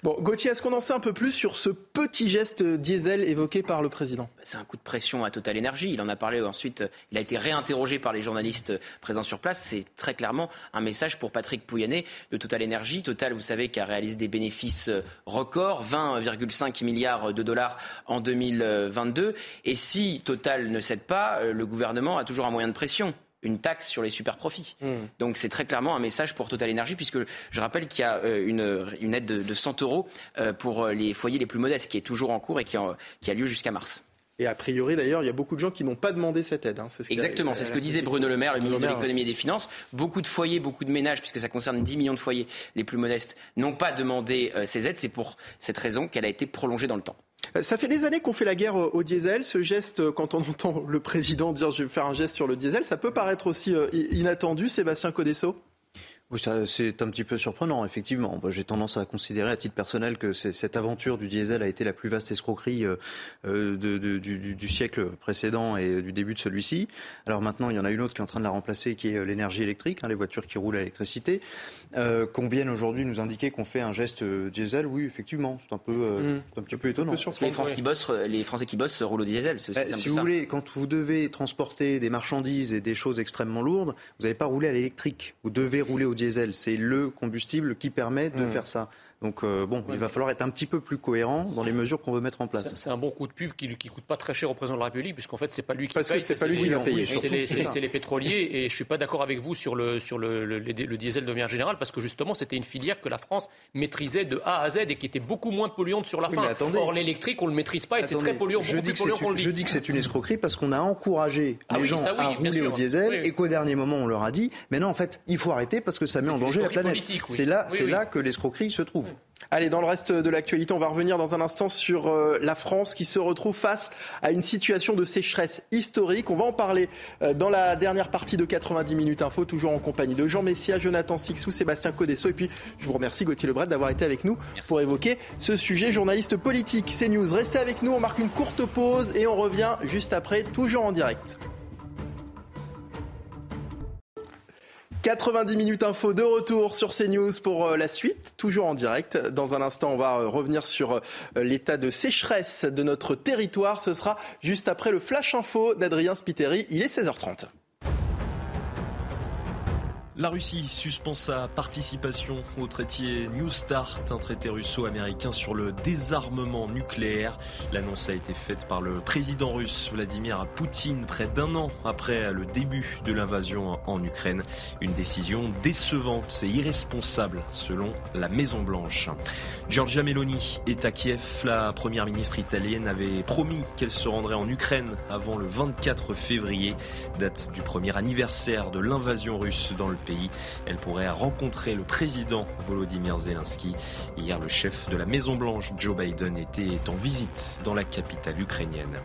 S1: Bon, Gauthier, est-ce qu'on en sait un peu plus sur ce petit geste diesel évoqué par le président?
S22: C'est un coup de pression à Total Energy. Il en a parlé ensuite. Il a été réinterrogé par les journalistes présents sur place. C'est très clairement un message pour Patrick Pouyanné de Total Energy. Total, vous savez, qui a réalisé des bénéfices records, 20,5 milliards de dollars en 2022. Et si Total ne cède pas, le gouvernement a toujours un moyen de pression une taxe sur les super profits. Hmm. Donc c'est très clairement un message pour Total Energy, puisque je rappelle qu'il y a euh, une, aide de, 100 euros euh, pour les foyers les plus modestes, qui est toujours en cours et qui, a lieu jusqu'à mars.
S1: Et a priori, d'ailleurs, il y a beaucoup de gens qui n'ont pas demandé cette aide. Hein.
S22: Exactement, c'est ce que disait Bruno Le Maire, le ministre de l'économie et des finances. Beaucoup de foyers, beaucoup de ménages, puisque ça concerne 10 millions de foyers les plus modestes, n'ont pas demandé euh, ces aides. C'est pour cette raison qu'elle a été prolongée dans le temps.
S1: Euh, ça fait des années qu'on fait la guerre au diesel. Ce geste, euh, quand on entend le président dire je vais faire un geste sur le diesel, ça peut paraître aussi euh, inattendu, Sébastien Codesso?
S8: C'est un petit peu surprenant, effectivement. J'ai tendance à considérer à titre personnel que cette aventure du diesel a été la plus vaste escroquerie euh, euh, du, siècle précédent et du début de celui-ci. Alors maintenant, il y en a une autre qui est en train de la remplacer, qui est euh, l'énergie électrique, hein, les voitures qui roulent à l'électricité. qu'on vienne aujourd'hui nous indiquer qu'on fait un geste diesel, oui, effectivement, c'est un peu, mmh. un petit peu étonnant.
S22: les, Français qui bossent, les Français qui bossent roulent au diesel.
S8: Bah, si vous voulez, quand vous devez transporter des marchandises et des choses extrêmement lourdes, vous n'avez pas roulé à l'électrique. Vous devez rouler au diesel c'est le combustible qui permet de mmh. faire ça. Donc euh, bon, il va falloir être un petit peu plus cohérent dans les mesures qu'on veut mettre en place.
S7: C'est un bon coup de pub qui ne coûte pas très cher au président de la République, puisqu'en fait, c'est pas lui qui
S1: Parce que c'est pas lui qui va payer.
S7: C'est les, pétroliers, et je suis pas d'accord avec vous sur le sur le, le, diesel de manière générale, parce que justement, c'était une filière que la France maîtrisait de A à Z et qui était beaucoup moins polluante sur la fin. Or, l'électrique, on le maîtrise pas et c'est très polluant,
S8: je dis polluant qu'on le dit. Je dis que c'est une escroquerie parce qu'on a encouragé ah les gens à rouler au diesel et qu'au dernier moment, on leur a dit, mais non, en fait, il faut arrêter parce que ça met en danger la planète. C'est là, c'est là que l'escroquerie se trouve.
S1: Allez, dans le reste de l'actualité, on va revenir dans un instant sur euh, la France qui se retrouve face à une situation de sécheresse historique. On va en parler euh, dans la dernière partie de 90 minutes info, toujours en compagnie de Jean Messia, Jonathan Sixou, Sébastien Codesso. Et puis, je vous remercie, Gauthier Lebret, d'avoir été avec nous pour évoquer ce sujet. Journaliste politique, CNews, restez avec nous. On marque une courte pause et on revient juste après, toujours en direct. 90 minutes info de retour sur CNews pour euh, la suite, toujours en direct. Dans un instant, on va euh, revenir sur euh, l'état de sécheresse de notre territoire. Ce sera juste après le flash info d'Adrien Spiteri. Il est 16h30.
S4: La Russie suspend sa participation au traité New Start, un traité russo-américain sur le désarmement nucléaire. L'annonce a été faite par le président russe Vladimir Poutine près d'un an après le début de l'invasion en Ukraine. Une décision décevante et irresponsable selon la Maison Blanche. Giorgia Meloni est à Kiev. La première ministre italienne avait promis qu'elle se rendrait en Ukraine avant le 24 février, date du premier anniversaire de l'invasion russe dans le pays. Elle pourrait rencontrer le président Volodymyr Zelensky. Hier, le chef de la Maison-Blanche, Joe Biden, était en visite dans la capitale ukrainienne.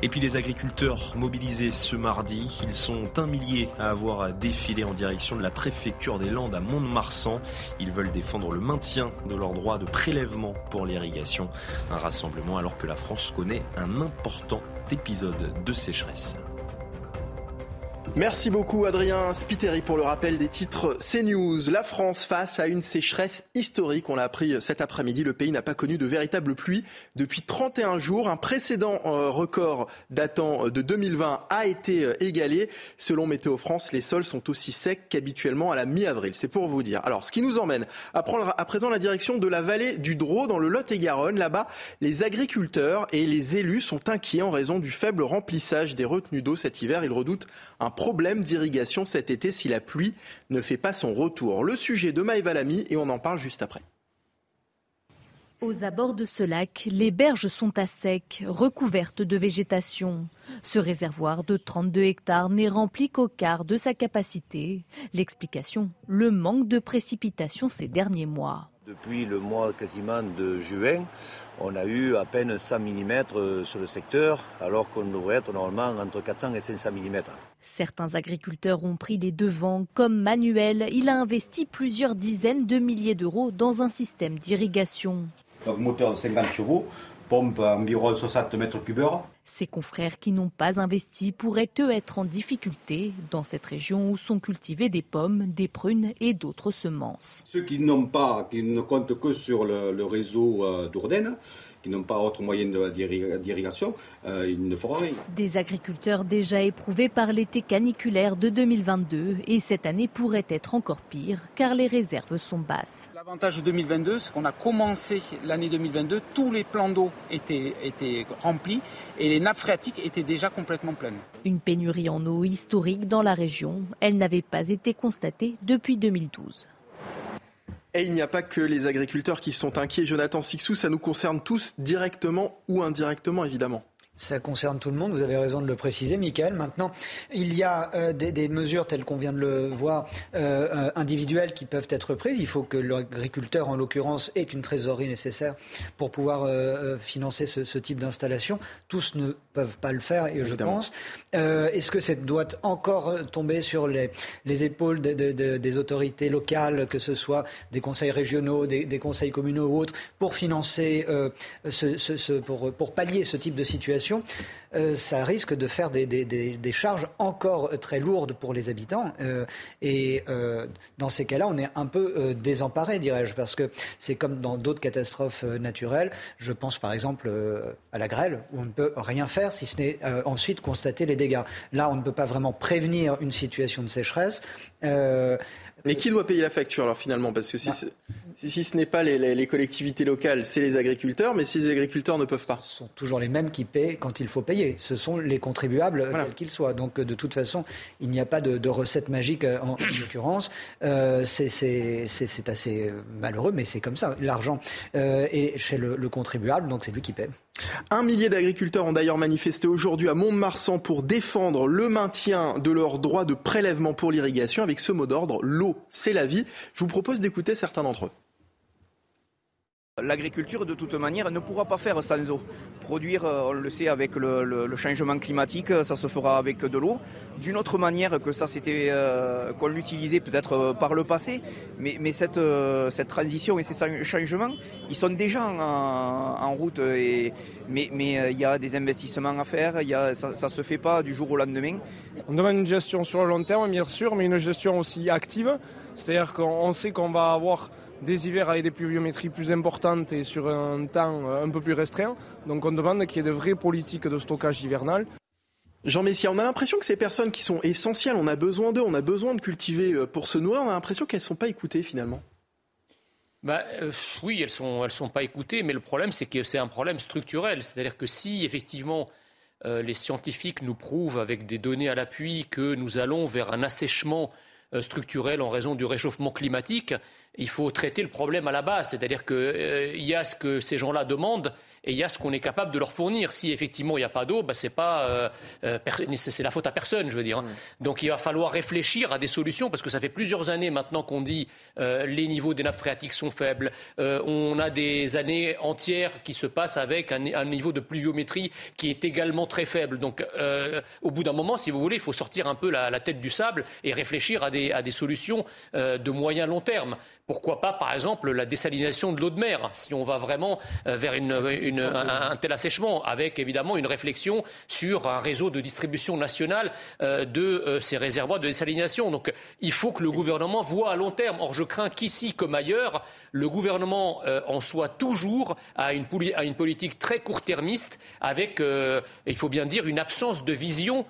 S4: Et puis les agriculteurs mobilisés ce mardi, ils sont un millier à avoir défilé en direction de la préfecture des Landes à Mont-de-Marsan. Ils veulent défendre le maintien de leur droit de prélèvement pour l'irrigation. Un rassemblement alors que la France connaît un important épisode de sécheresse.
S1: Merci beaucoup Adrien Spiteri pour le rappel des titres CNews. La France face à une sécheresse historique. On l'a appris cet après-midi. Le pays n'a pas connu de véritable pluie depuis 31 jours. Un précédent euh, record datant de 2020 a été euh, égalé. Selon Météo France, les sols sont aussi secs qu'habituellement à la mi-avril. C'est pour vous dire. Alors, ce qui nous emmène à prendre à présent la direction de la vallée du Drô dans le Lot-et-Garonne. Là-bas, les agriculteurs et les élus sont inquiets en raison du faible remplissage des retenues d'eau cet hiver. Ils redoutent un problème d'irrigation cet été si la pluie ne fait pas son retour. Le sujet de Maëva Lamy et on en parle juste après.
S25: Aux abords de ce lac, les berges sont à sec, recouvertes de végétation. Ce réservoir de 32 hectares n'est rempli qu'au quart de sa capacité. L'explication, le manque de précipitations ces derniers mois.
S26: Depuis le mois quasiment de juin, on a eu à peine 100 mm euh, sur le secteur, alors qu'on devrait être normalement entre 400 et 500 mm.
S25: Certains agriculteurs ont pris les devants, comme Manuel. Il a investi plusieurs dizaines de milliers d'euros dans un système d'irrigation.
S27: moteur de 50 chevaux, pompe environ 60 mètres cubeurs.
S25: Ses confrères qui n'ont pas investi pourraient eux être en difficulté dans cette région où sont cultivées des pommes, des prunes et d'autres semences.
S27: Ceux qui n'ont pas, qui ne comptent que sur le, réseau euh, d'Ourdaine, qui n'ont pas autre moyen d'irrigation, euh, ils ne feront rien.
S25: Des agriculteurs déjà éprouvés par l'été caniculaire de 2022 et cette année pourrait être encore pire car les réserves sont basses.
S28: L'avantage de 2022, c'est qu'on a commencé l'année 2022, tous les plans d'eau étaient, étaient remplis et les nappes phréatiques étaient déjà complètement pleines.
S25: Une pénurie en eau historique dans la région, elle n'avait pas été constatée depuis 2012.
S1: Et il n'y a pas que les agriculteurs qui sont inquiets. Jonathan Sixou, ça nous concerne tous directement ou indirectement, évidemment.
S6: Ça concerne tout le monde, vous avez raison de le préciser, Michael. Maintenant, il y a euh, des, mesures telles qu'on vient de le voir, euh, euh, individuelles qui peuvent être prises. Il faut que l'agriculteur, en l'occurrence, ait une trésorerie nécessaire pour pouvoir financer ce, type d'installation. Tous ne peuvent pas le faire, et je pense. Est-ce que ça doit encore tomber sur les, épaules des autorités locales, que ce soit des conseils régionaux, des, conseils communaux ou autres, pour financer, pour, pour pallier ce type de situation euh, ça risque de faire des, charges encore très lourdes pour les habitants. Euh, et euh, dans ces cas-là, on est un peu désemparé, dirais-je, parce que c'est comme dans d'autres catastrophes naturelles. Je pense par exemple à la grêle, où on ne peut rien faire si ce n'est ensuite constater les dégâts. Là, on ne peut pas vraiment prévenir une situation de sécheresse.
S1: Mais qui doit payer la facture alors finalement? Parce que si, bah. si, ce n'est pas les, collectivités locales, c'est les agriculteurs, mais si les agriculteurs ne peuvent pas.
S6: Ce sont toujours les mêmes qui paient quand il faut payer. Ce sont les contribuables, quels qu'ils soient. Donc de toute façon, il n'y a pas de, recette magique euh, en, l'occurrence. Euh, c'est assez malheureux, mais c'est comme ça. L'argent euh, est chez le, le contribuable, donc c'est lui qui paie.
S1: Un millier d'agriculteurs ont d'ailleurs manifesté aujourd'hui à Mont-de-Marsan pour défendre le maintien de leurs droits de prélèvement pour l'irrigation avec ce mot d'ordre, l'eau, c'est la vie. Je vous propose d'écouter certains d'entre eux.
S29: L'agriculture, de toute manière, ne pourra pas faire sans eau. Produire, euh, on le sait, avec le, changement climatique, ça se fera avec de l'eau. D'une autre manière que ça, c'était euh, qu'on l'utilisait peut-être euh, par le passé, mais, cette, cette transition et ces changements, ils sont déjà en, route. Mais il y a des investissements à faire, y a, ça ne se fait pas du jour au lendemain.
S30: On demande une gestion sur le long terme, bien sûr, mais une gestion aussi active. C'est-à-dire qu'on sait qu'on va avoir des hivers avec des pluviométries plus importantes et sur un temps euh, un peu plus restreint. Donc on demande qu'il y ait de vraies politiques de stockage hivernal.
S1: Jean Messia, on a l'impression que ces personnes qui sont essentielles, on a besoin d'eux, on a besoin de cultiver euh, pour se nourrir, on a l'impression qu'elles ne sont pas écoutées finalement.
S7: Bah, euh, oui, elles ne sont, elles sont pas écoutées, mais le problème, c'est que c'est un problème structurel. C'est-à-dire que si, effectivement, les scientifiques nous prouvent, avec des données à l'appui, que nous allons vers un assèchement structurel en raison du réchauffement climatique, il faut traiter le problème à la base. C'est-à-dire qu'il euh, y a ce que ces gens-là demandent et il y a ce qu'on est capable de leur fournir. Si effectivement il n'y a pas d'eau, bah, c'est pas euh, euh, c'est la faute à personne, je veux dire. Hein. Donc il va falloir réfléchir à des solutions parce que ça fait plusieurs années maintenant qu'on dit euh, les niveaux des nappes phréatiques sont faibles. on a des années entières qui se passent avec un, niveau de pluviométrie qui est également très faible. Donc au bout d'un moment, si vous voulez, il faut sortir un peu la, tête du sable et réfléchir à des, à des solutions de moyen long terme. Pourquoi pas, par exemple, la désalination de l'eau de mer, si on va vraiment vers une un, tel assèchement, avec évidemment une réflexion sur un réseau de distribution nationale euh, de euh, ces réservoirs de désalination. Donc il faut que le gouvernement voit à long terme. Or, je crains qu'ici, comme ailleurs, le gouvernement euh, en soit toujours à une, à une, politique très court-termiste, avec, il faut bien dire, une absence de vision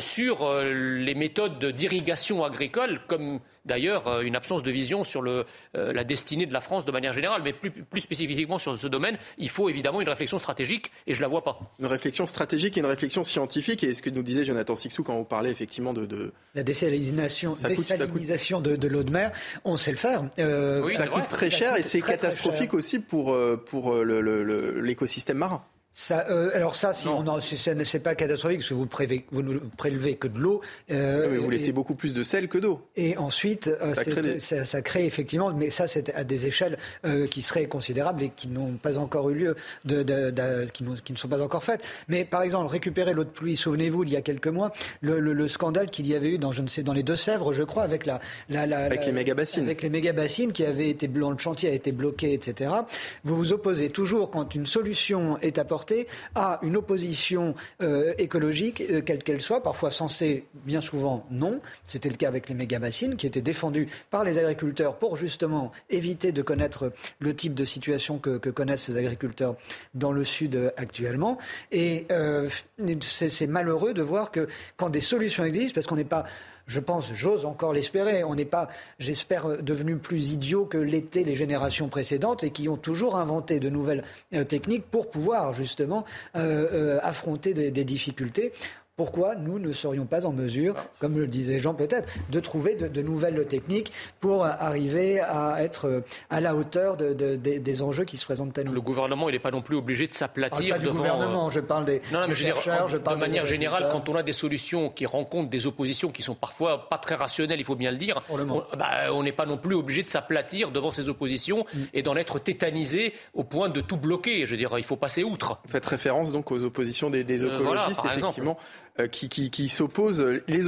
S7: sur les méthodes d'irrigation agricole, comme d'ailleurs euh, une absence de vision sur le, euh, la destinée de la France de manière générale. Mais plus, plus, spécifiquement sur ce domaine, il faut évidemment une réflexion stratégique et je ne la vois pas.
S1: Une réflexion stratégique et une réflexion scientifique. Et ce que nous disait Jonathan Sixou quand on parlait effectivement de.
S6: La désalinisation, de, l'eau de mer, on sait le faire.
S1: Euh, ça coûte très cher et c'est catastrophique aussi pour, pour l'écosystème marin.
S6: Ça, euh, alors ça, si on c'est pas catastrophique parce que vous, ne prélevez que de l'eau.
S1: Euh, mais vous laissez beaucoup plus de sel que d'eau.
S6: Et ensuite, euh, ça, crée ça, crée effectivement, mais ça c'est à des échelles euh, qui seraient considérables et qui n'ont pas encore eu lieu, de, de, de, qui, qui, ne sont pas encore faites. Mais par exemple, récupérer l'eau de pluie, souvenez-vous, il y a quelques mois, le, le, le scandale qu'il y avait eu dans, je ne sais, dans les Deux-Sèvres, je crois, avec la, la, la
S1: avec les méga bassines,
S6: avec les méga bassines qui avaient été, le chantier a été bloqué, etc. Vous vous opposez toujours quand une solution est apportée à une opposition euh, écologique, euh, quelle qu'elle soit, parfois censée, bien souvent non. C'était le cas avec les méga-bassines, qui étaient défendues par les agriculteurs pour justement éviter de connaître le type de situation que, connaissent ces agriculteurs dans le Sud actuellement. Et c'est malheureux de voir que quand des solutions existent, parce qu'on n'est pas je pense, j'ose encore l'espérer. On n'est pas, j'espère, devenu plus idiot que l'étaient les générations précédentes et qui ont toujours inventé de nouvelles euh, techniques pour pouvoir justement euh, euh, affronter des, difficultés pourquoi nous ne serions pas en mesure, comme le disait Jean peut-être, de trouver de, nouvelles techniques pour arriver à être euh, à la hauteur des enjeux qui se présentent à nous
S7: Le gouvernement, il n'est pas non plus obligé de s'aplatir
S6: pas du gouvernement, euh, je parle des, chercheurs, je parle
S7: de manière générale, quand on a des solutions qui rencontrent des oppositions qui sont parfois pas très rationnelles, il faut bien le dire, bah, on n'est pas non plus obligé de s'aplatir devant ces oppositions mm. et d'en être tétanisé au point de tout bloquer. Je veux dire, il faut passer outre.
S1: Vous faites référence donc aux oppositions des, des euh, écologistes, effectivement. Euh, qui, qui, qui s'opposent, les,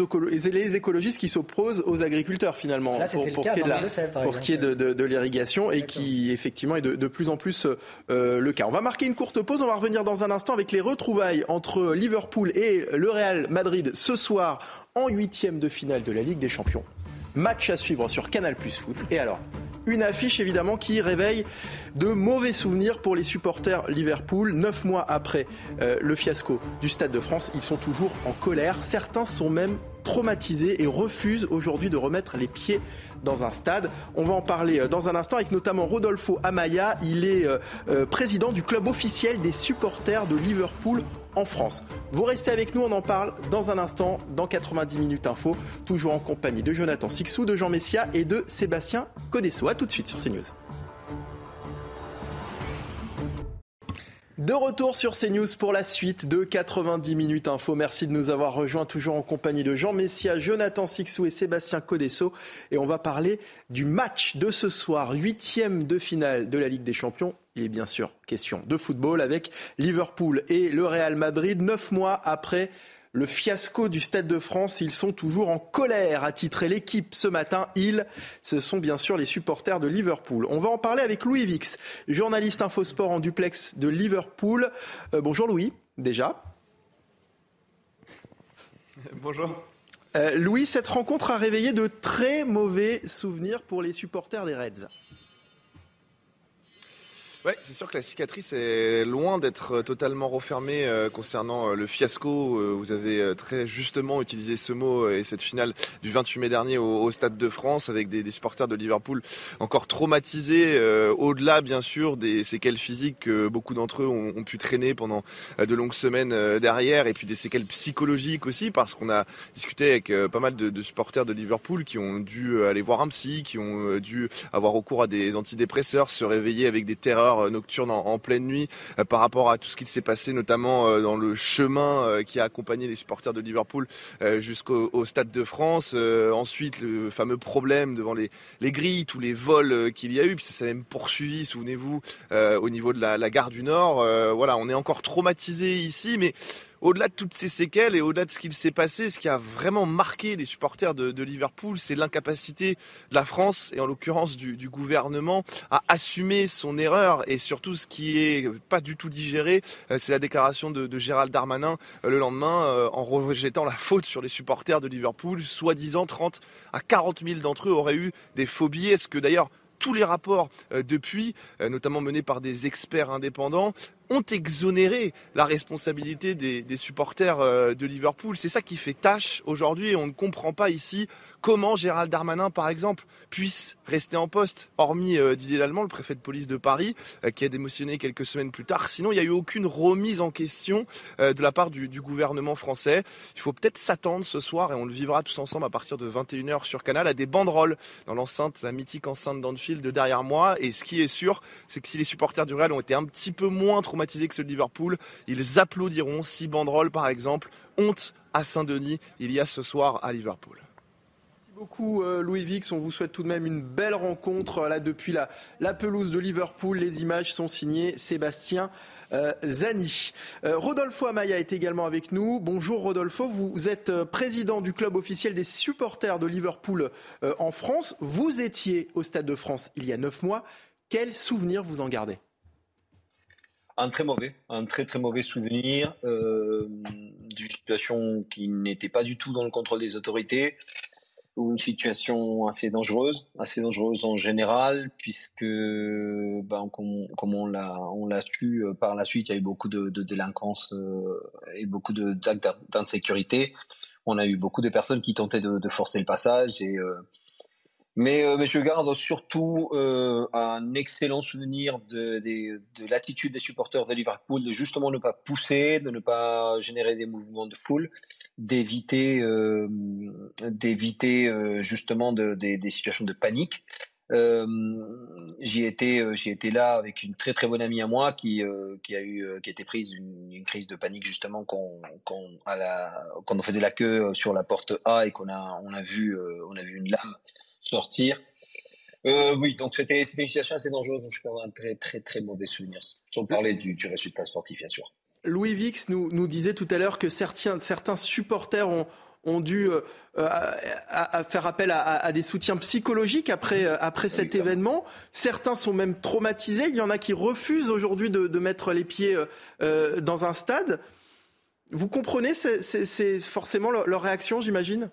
S1: les, écologistes qui s'opposent aux agriculteurs finalement, pour, pour, ce qui est de, pour ce qui est de, de, l'irrigation et qui effectivement est de, plus en plus euh, le cas. On va marquer une courte pause, on va revenir dans un instant avec les retrouvailles entre Liverpool et le Real Madrid ce soir en huitième de finale de la Ligue des Champions. Match à suivre sur Canal Plus Foot. Et alors, une affiche évidemment qui réveille de mauvais souvenirs pour les supporters Liverpool. Neuf mois après euh, le fiasco du Stade de France, ils sont toujours en colère. Certains sont même traumatisés et refusent aujourd'hui de remettre les pieds dans un stade. On va en parler euh, dans un instant avec notamment Rodolfo Amaya. Il est euh, président du club officiel des supporters de Liverpool en France. Vous restez avec nous, on en parle dans un instant, dans 90 minutes info, toujours en compagnie de Jonathan Sixou, de Jean Messia et de Sébastien Codesso. A tout de suite sur CNews. De retour sur CNews pour la suite de 90 minutes info. Merci de nous avoir rejoints toujours en compagnie de Jean Messia, Jonathan Sixou et Sébastien Codesso. Et on va parler du match de ce soir, huitième de finale de la Ligue des Champions. Il est bien sûr question de football avec Liverpool et le Real Madrid, neuf mois après le fiasco du Stade de France. Ils sont toujours en colère, a titré l'équipe ce matin. Ils, ce sont bien sûr les supporters de Liverpool. On va en parler avec Louis Vix, journaliste infosport en duplex de Liverpool. Euh, bonjour Louis, déjà.
S31: Bonjour.
S1: Euh, Louis, cette rencontre a réveillé de très mauvais souvenirs pour les supporters des Reds.
S31: Oui, c'est sûr que la cicatrice est loin d'être euh, totalement refermée euh, concernant euh, le fiasco. vous avez très justement utilisé ce mot et cette finale du 28 mai dernier au, Stade de France avec des, supporters de Liverpool encore traumatisés, au-delà bien sûr des séquelles physiques que beaucoup d'entre eux ont, pu traîner pendant de longues semaines derrière, et puis des séquelles psychologiques aussi, parce qu'on a discuté avec pas mal de, de, supporters de Liverpool qui ont dû aller voir un psy, qui ont dû avoir recours à des antidépresseurs, se réveiller avec des terreurs euh, nocturne en, pleine nuit euh, par rapport à tout ce qui s'est passé notamment euh, dans le chemin qui a accompagné les supporters de Liverpool jusqu'au Stade de France. ensuite, le fameux problème devant les, les grilles, tous les vols qu'il y a eu, puis ça s'est même poursuivi, souvenez-vous, au niveau de la, la gare du Nord. voilà, on est encore traumatisé ici, mais au-delà de toutes ces séquelles et au-delà de ce qu'il s'est passé, ce qui a vraiment marqué les supporters de, Liverpool, c'est l'incapacité de la France et en l'occurrence du, gouvernement à assumer son erreur et surtout ce qui est pas du tout digéré, euh, c'est la déclaration de, Gérald Darmanin euh, le lendemain euh, en rejetant la faute sur les supporters de Liverpool, soi-disant 30 à 40 000 d'entre eux auraient eu des phobies. Est-ce que d'ailleurs tous les rapports depuis, notamment menés par des experts indépendants, ont exonéré la responsabilité des, supporters euh, de Liverpool. C'est ça qui fait tâche aujourd'hui et on ne comprend pas ici comment Gérald Darmanin, par exemple, puisse rester en poste, hormis euh, Didier Lallemand, le préfet de police de Paris, euh, qui a démotionné quelques semaines plus tard. Sinon, il n'y a eu aucune remise en question de la part du, gouvernement français. Il faut peut-être s'attendre ce soir, et on le vivra tous ensemble à partir de 21h sur Canal, à des banderoles dans l'enceinte, la mythique enceinte d'Anfield derrière moi. Et ce qui est sûr, c'est que si les supporters du Real ont été un petit peu moins traumatisés, que de Liverpool. Ils applaudiront si banderoles, par exemple. Honte à Saint-Denis, il y a ce soir à Liverpool
S1: beaucoup euh, Louis Vix. On vous souhaite tout de même une belle rencontre euh, là depuis la, pelouse de Liverpool. Les images sont signées Sébastien euh, Zani. Rodolfo Amaya est également avec nous. Bonjour Rodolfo, vous êtes président du club officiel des supporters de Liverpool en France. Vous étiez au Stade de France il y a neuf mois. Quels souvenirs vous en gardez?
S32: Un très mauvais, un très très mauvais souvenir euh, d'une situation qui n'était pas du tout dans le contrôle des autorités, ou une situation assez dangereuse, assez dangereuse en général, puisque, ben, comme, on l'a su euh, par la suite, il y a eu beaucoup de, de délinquance euh, et beaucoup d'actes d'insécurité. On a eu beaucoup de personnes qui tentaient de, forcer le passage et mais, euh, mais, je garde surtout euh, un excellent souvenir de, de, de l'attitude des supporters de Liverpool de justement ne pas pousser, de ne pas générer des mouvements de foule, d'éviter euh, d'éviter justement de, des situations de panique. J'y étais, j'y étais là avec une très très bonne amie à moi qui a eu qui a été prise une, crise de panique justement quand quand on faisait la queue sur la porte A et qu'on a on a vu on a vu une lame sortir. Euh, oui, donc c'était une situation assez dangereuse. Donc je peux avoir un très très très mauvais souvenir. Sans parler du, du résultat sportif, bien sûr.
S1: Louis Vix nous, nous disait tout à l'heure que certains, certains supporters ont, ont dû euh, à, à faire appel à, à, des soutiens psychologiques après, euh, après cet événement. Certains sont même traumatisés. Il y en a qui refusent aujourd'hui de, de, mettre les pieds euh, dans un stade. Vous comprenez, c'est forcément leur, leur réaction, j'imagine?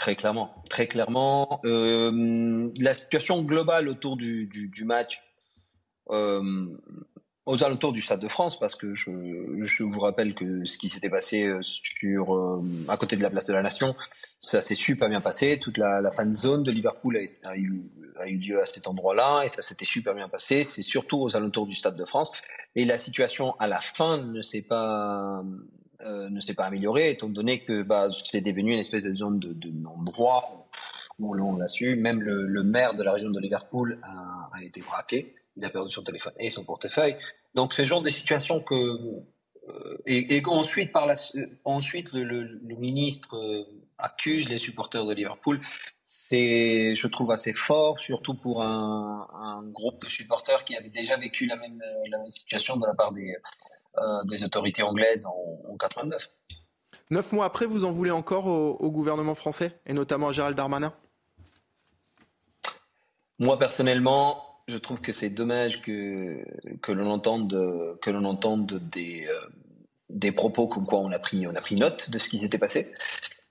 S32: Très clairement, très clairement. Euh, la situation globale autour du, du, du match, euh, aux alentours du Stade de France, parce que je, je vous rappelle que ce qui s'était passé euh, sur euh, à côté de la place de la Nation, ça s'est super bien passé. Toute la, la fan zone de Liverpool a, eu, a eu lieu à cet endroit-là et ça s'était super bien passé. C'est surtout aux alentours du Stade de France. Et la situation à la fin ne s'est pas euh, ne s'est pas améliorée, étant donné que bah, c'est devenu une espèce de zone de, de non-droit où l'on l'a su. Même le, le, maire de la région de Liverpool a, été braqué. Il a perdu son téléphone et son portefeuille. Donc, ce genre de situation que. Euh, et, et, ensuite, par la, ensuite le, ministre euh, accuse les supporters de Liverpool. C'est, je trouve, assez fort, surtout pour un, un, groupe de supporters qui avait déjà vécu la même, la même situation de la part des, des autorités anglaises en, en 89.
S1: Neuf mois après, vous en voulez encore au, au, gouvernement français, et notamment à Gérald Darmanin?
S32: Moi, personnellement, je trouve que c'est dommage que, que l'on entende, que l'on entende des, euh, des propos comme quoi on a, pris, on a pris note de ce qui s'était passé.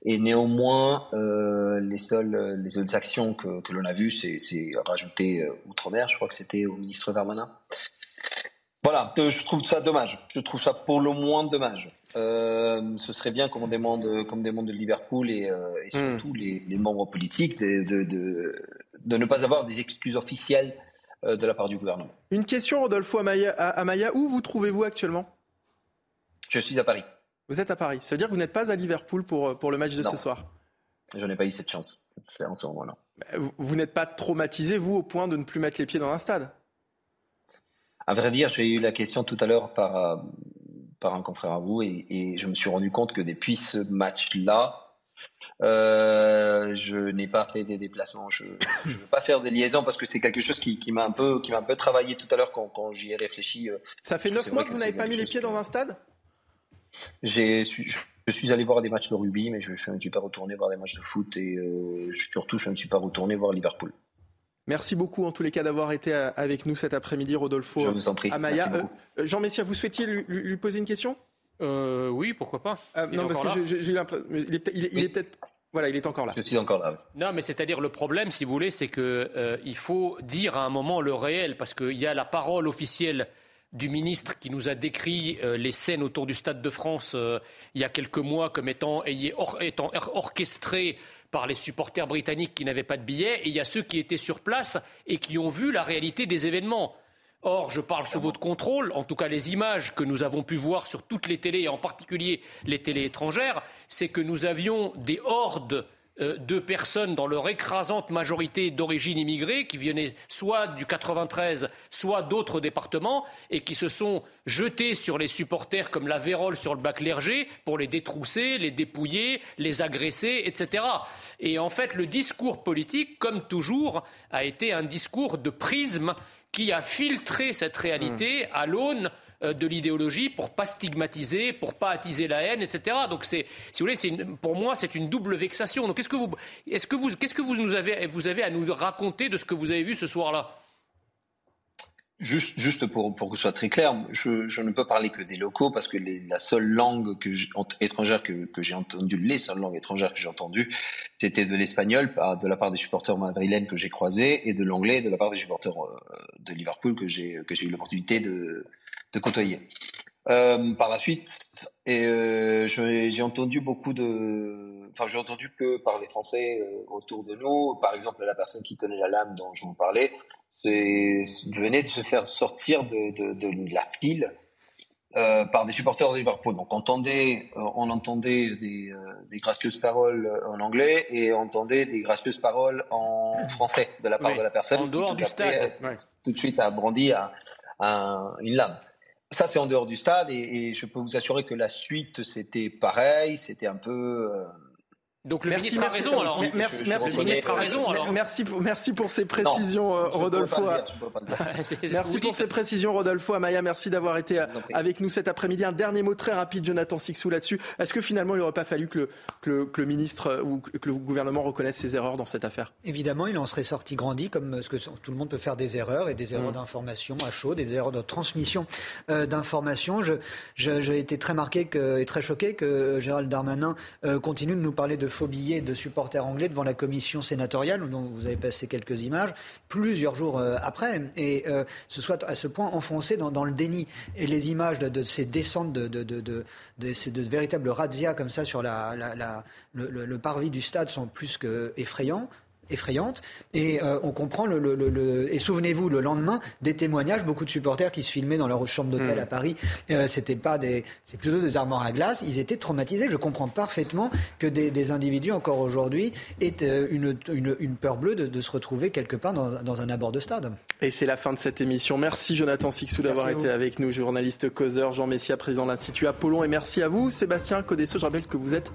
S32: Et néanmoins, euh, les seules, les seules actions que, que l'on a vues, c'est rajouter euh, outre-mer, je crois que c'était au ministre Darmanin. Voilà, je trouve ça dommage. Je trouve ça pour le moins dommage. Euh, ce serait bien qu'on demande, comme demande de Liverpool et, euh, et surtout mm. les, les, membres politiques de, de, de, de, ne pas avoir des excuses officielles euh, de la part du gouvernement.
S1: Une question, Rodolfo Amaya. Amaya où vous trouvez-vous actuellement?
S32: Je suis à Paris.
S1: Vous êtes à Paris. Ça veut dire que vous n'êtes pas à Liverpool pour, pour le match de
S32: non.
S1: ce soir?
S32: Je n'ai pas eu cette chance en ce moment-là.
S1: Vous, vous n'êtes pas traumatisé, vous, au point de ne plus mettre les pieds dans un stade?
S32: À vrai dire, j'ai eu la question tout à l'heure par, par un confrère à vous et, et, je me suis rendu compte que depuis ce match-là, euh, je n'ai pas fait des déplacements. Je ne veux pas faire des liaisons parce que c'est quelque chose qui, qui m'a un peu qui m'a un peu travaillé tout à l'heure quand, quand j'y ai réfléchi.
S1: Ça fait neuf mois que vous n'avez pas mis les pieds dans un stade?
S32: J'ai je suis allé voir des matchs de rugby, mais je, je, ne suis pas retourné voir des matchs de foot et euh, surtout je ne suis pas retourné voir Liverpool.
S1: Merci beaucoup en tous les cas d'avoir été avec nous cet après-midi, Rodolfo.
S32: Je vous en prie.
S1: Amaya. Euh, Jean Messia, vous souhaitiez lui, lui, poser une question?
S7: Euh, Oui, pourquoi pas.
S1: Euh, non, parce que j'ai l'impression. Il est, il est, il est peut-être. Voilà, il est encore là.
S32: Je suis encore là.
S7: Non, mais c'est-à-dire le problème, si vous voulez, c'est que euh, il faut dire à un moment le réel, parce qu'il y a la parole officielle du ministre qui nous a décrit euh, les scènes autour du Stade de France euh, il y a quelques mois comme étant, étant orchestrées par les supporters britanniques qui n'avaient pas de billets, et il y a ceux qui étaient sur place et qui ont vu la réalité des événements. Or, je parle sous votre contrôle, en tout cas les images que nous avons pu voir sur toutes les télés, et en particulier les télés étrangères, c'est que nous avions des hordes euh, de personnes dans leur écrasante majorité d'origine immigrée qui venaient soit du 93, soit d'autres départements et qui se sont jetés sur les supporters comme la vérole sur le bac Clergé pour les détrousser, les dépouiller, les agresser, etc. Et en fait, le discours politique, comme toujours, a été un discours de prisme qui a filtré cette réalité à l'aune de l'idéologie pour pas stigmatiser, pour pas attiser la haine, etc. Donc c'est, si vous voulez, pour moi, c'est une double vexation. Donc qu'est-ce que vous, est-ce que vous, qu'est-ce que vous nous avez, vous avez à nous raconter de ce que vous avez vu ce soir-là?
S32: Juste, pour, que ce soit très clair, je, ne peux parler que des locaux parce que les, la seule langue étrangère que, que j'ai entendue, les seules langues étrangères que j'ai entendues, c'était de l'espagnol de la part des supporters madrilènes que j'ai croisés et de l'anglais de la part des supporters euh, de Liverpool que j'ai eu l'opportunité de, de côtoyer. Euh, par la suite, et euh, j'ai entendu beaucoup de, enfin j'ai entendu que par les Français euh, autour de nous, par exemple la personne qui tenait la lame dont je vous parlais, venait de se faire sortir de, de, de la file par des supporters de Liverpool. Donc on entendait, on entendait des, des, gracieuses paroles en anglais et on entendait des gracieuses paroles en français de la part de la personne.
S7: En dehors du stade.
S32: Tout de suite a brandi à, une lame. Ça c'est en dehors du stade et, je peux vous assurer que la suite c'était pareil, c'était un peu
S7: donc le ministre a raison alors.
S1: Merci, merci, ministre a raison alors. Merci pour, merci pour ces précisions, Rodolfo. merci pour ces précisions, Rodolfo Amaya. Merci d'avoir été avec nous cet après-midi. Un dernier mot très rapide, Jonathan Sixou, là-dessus. Est-ce que finalement, il n'aurait pas fallu que le, que, le, ministre ou que le gouvernement reconnaisse ses erreurs dans cette affaire?
S6: Évidemment, il en serait sorti grandi, comme ce que tout le monde peut faire des erreurs et des erreurs mmh. d'information à chaud, des erreurs de transmission euh, d'informations. J'ai je, été très marqué que, et très choqué que Gérald Darmanin euh, continue de nous parler de faux billets de supporters anglais devant la commission sénatoriale, dont vous avez passé quelques images, plusieurs jours euh, après, et euh, ce soit à ce point enfoncé dans, le déni. Et les images de, ces descentes de, de, de, véritables razzias comme ça sur le, parvis du stade sont plus que effrayants effrayante. Et euh, on comprend le, le, le, et souvenez-vous le lendemain des témoignages, beaucoup de supporters qui se filmaient dans leur chambre d'hôtel mm. à Paris. Euh, c'était pas des, c'est plutôt des armoires à glace. Ils étaient traumatisés. Je comprends parfaitement que des, des individus encore aujourd'hui aient euh, une, une, une, peur bleue de, de, se retrouver quelque part dans, dans, un abord de stade.
S1: Et c'est la fin de cette émission. Merci Jonathan Sixou d'avoir été avec nous, journaliste causeur, Jean Messia, président de l'Institut Apollon, et merci à vous, Sébastien Codesso. Je rappelle que vous êtes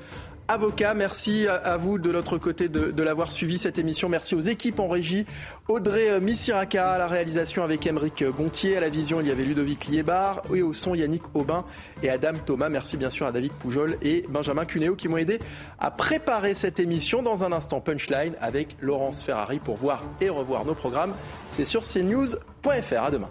S1: avocat. Merci à vous de l'autre côté de, de l'avoir suivi cette émission. Merci aux équipes en régie. Audrey Missiraka à la réalisation avec Emeric Gontier. À la vision, il y avait Ludovic Liébar. Et au son, Yannick Aubin et Adam Thomas. Merci bien sûr à David Poujol et Benjamin Cuneo qui m'ont aidé à préparer cette émission. Dans un instant, Punchline avec Laurence Ferrari pour voir et revoir nos programmes. C'est sur cnews.fr. À demain.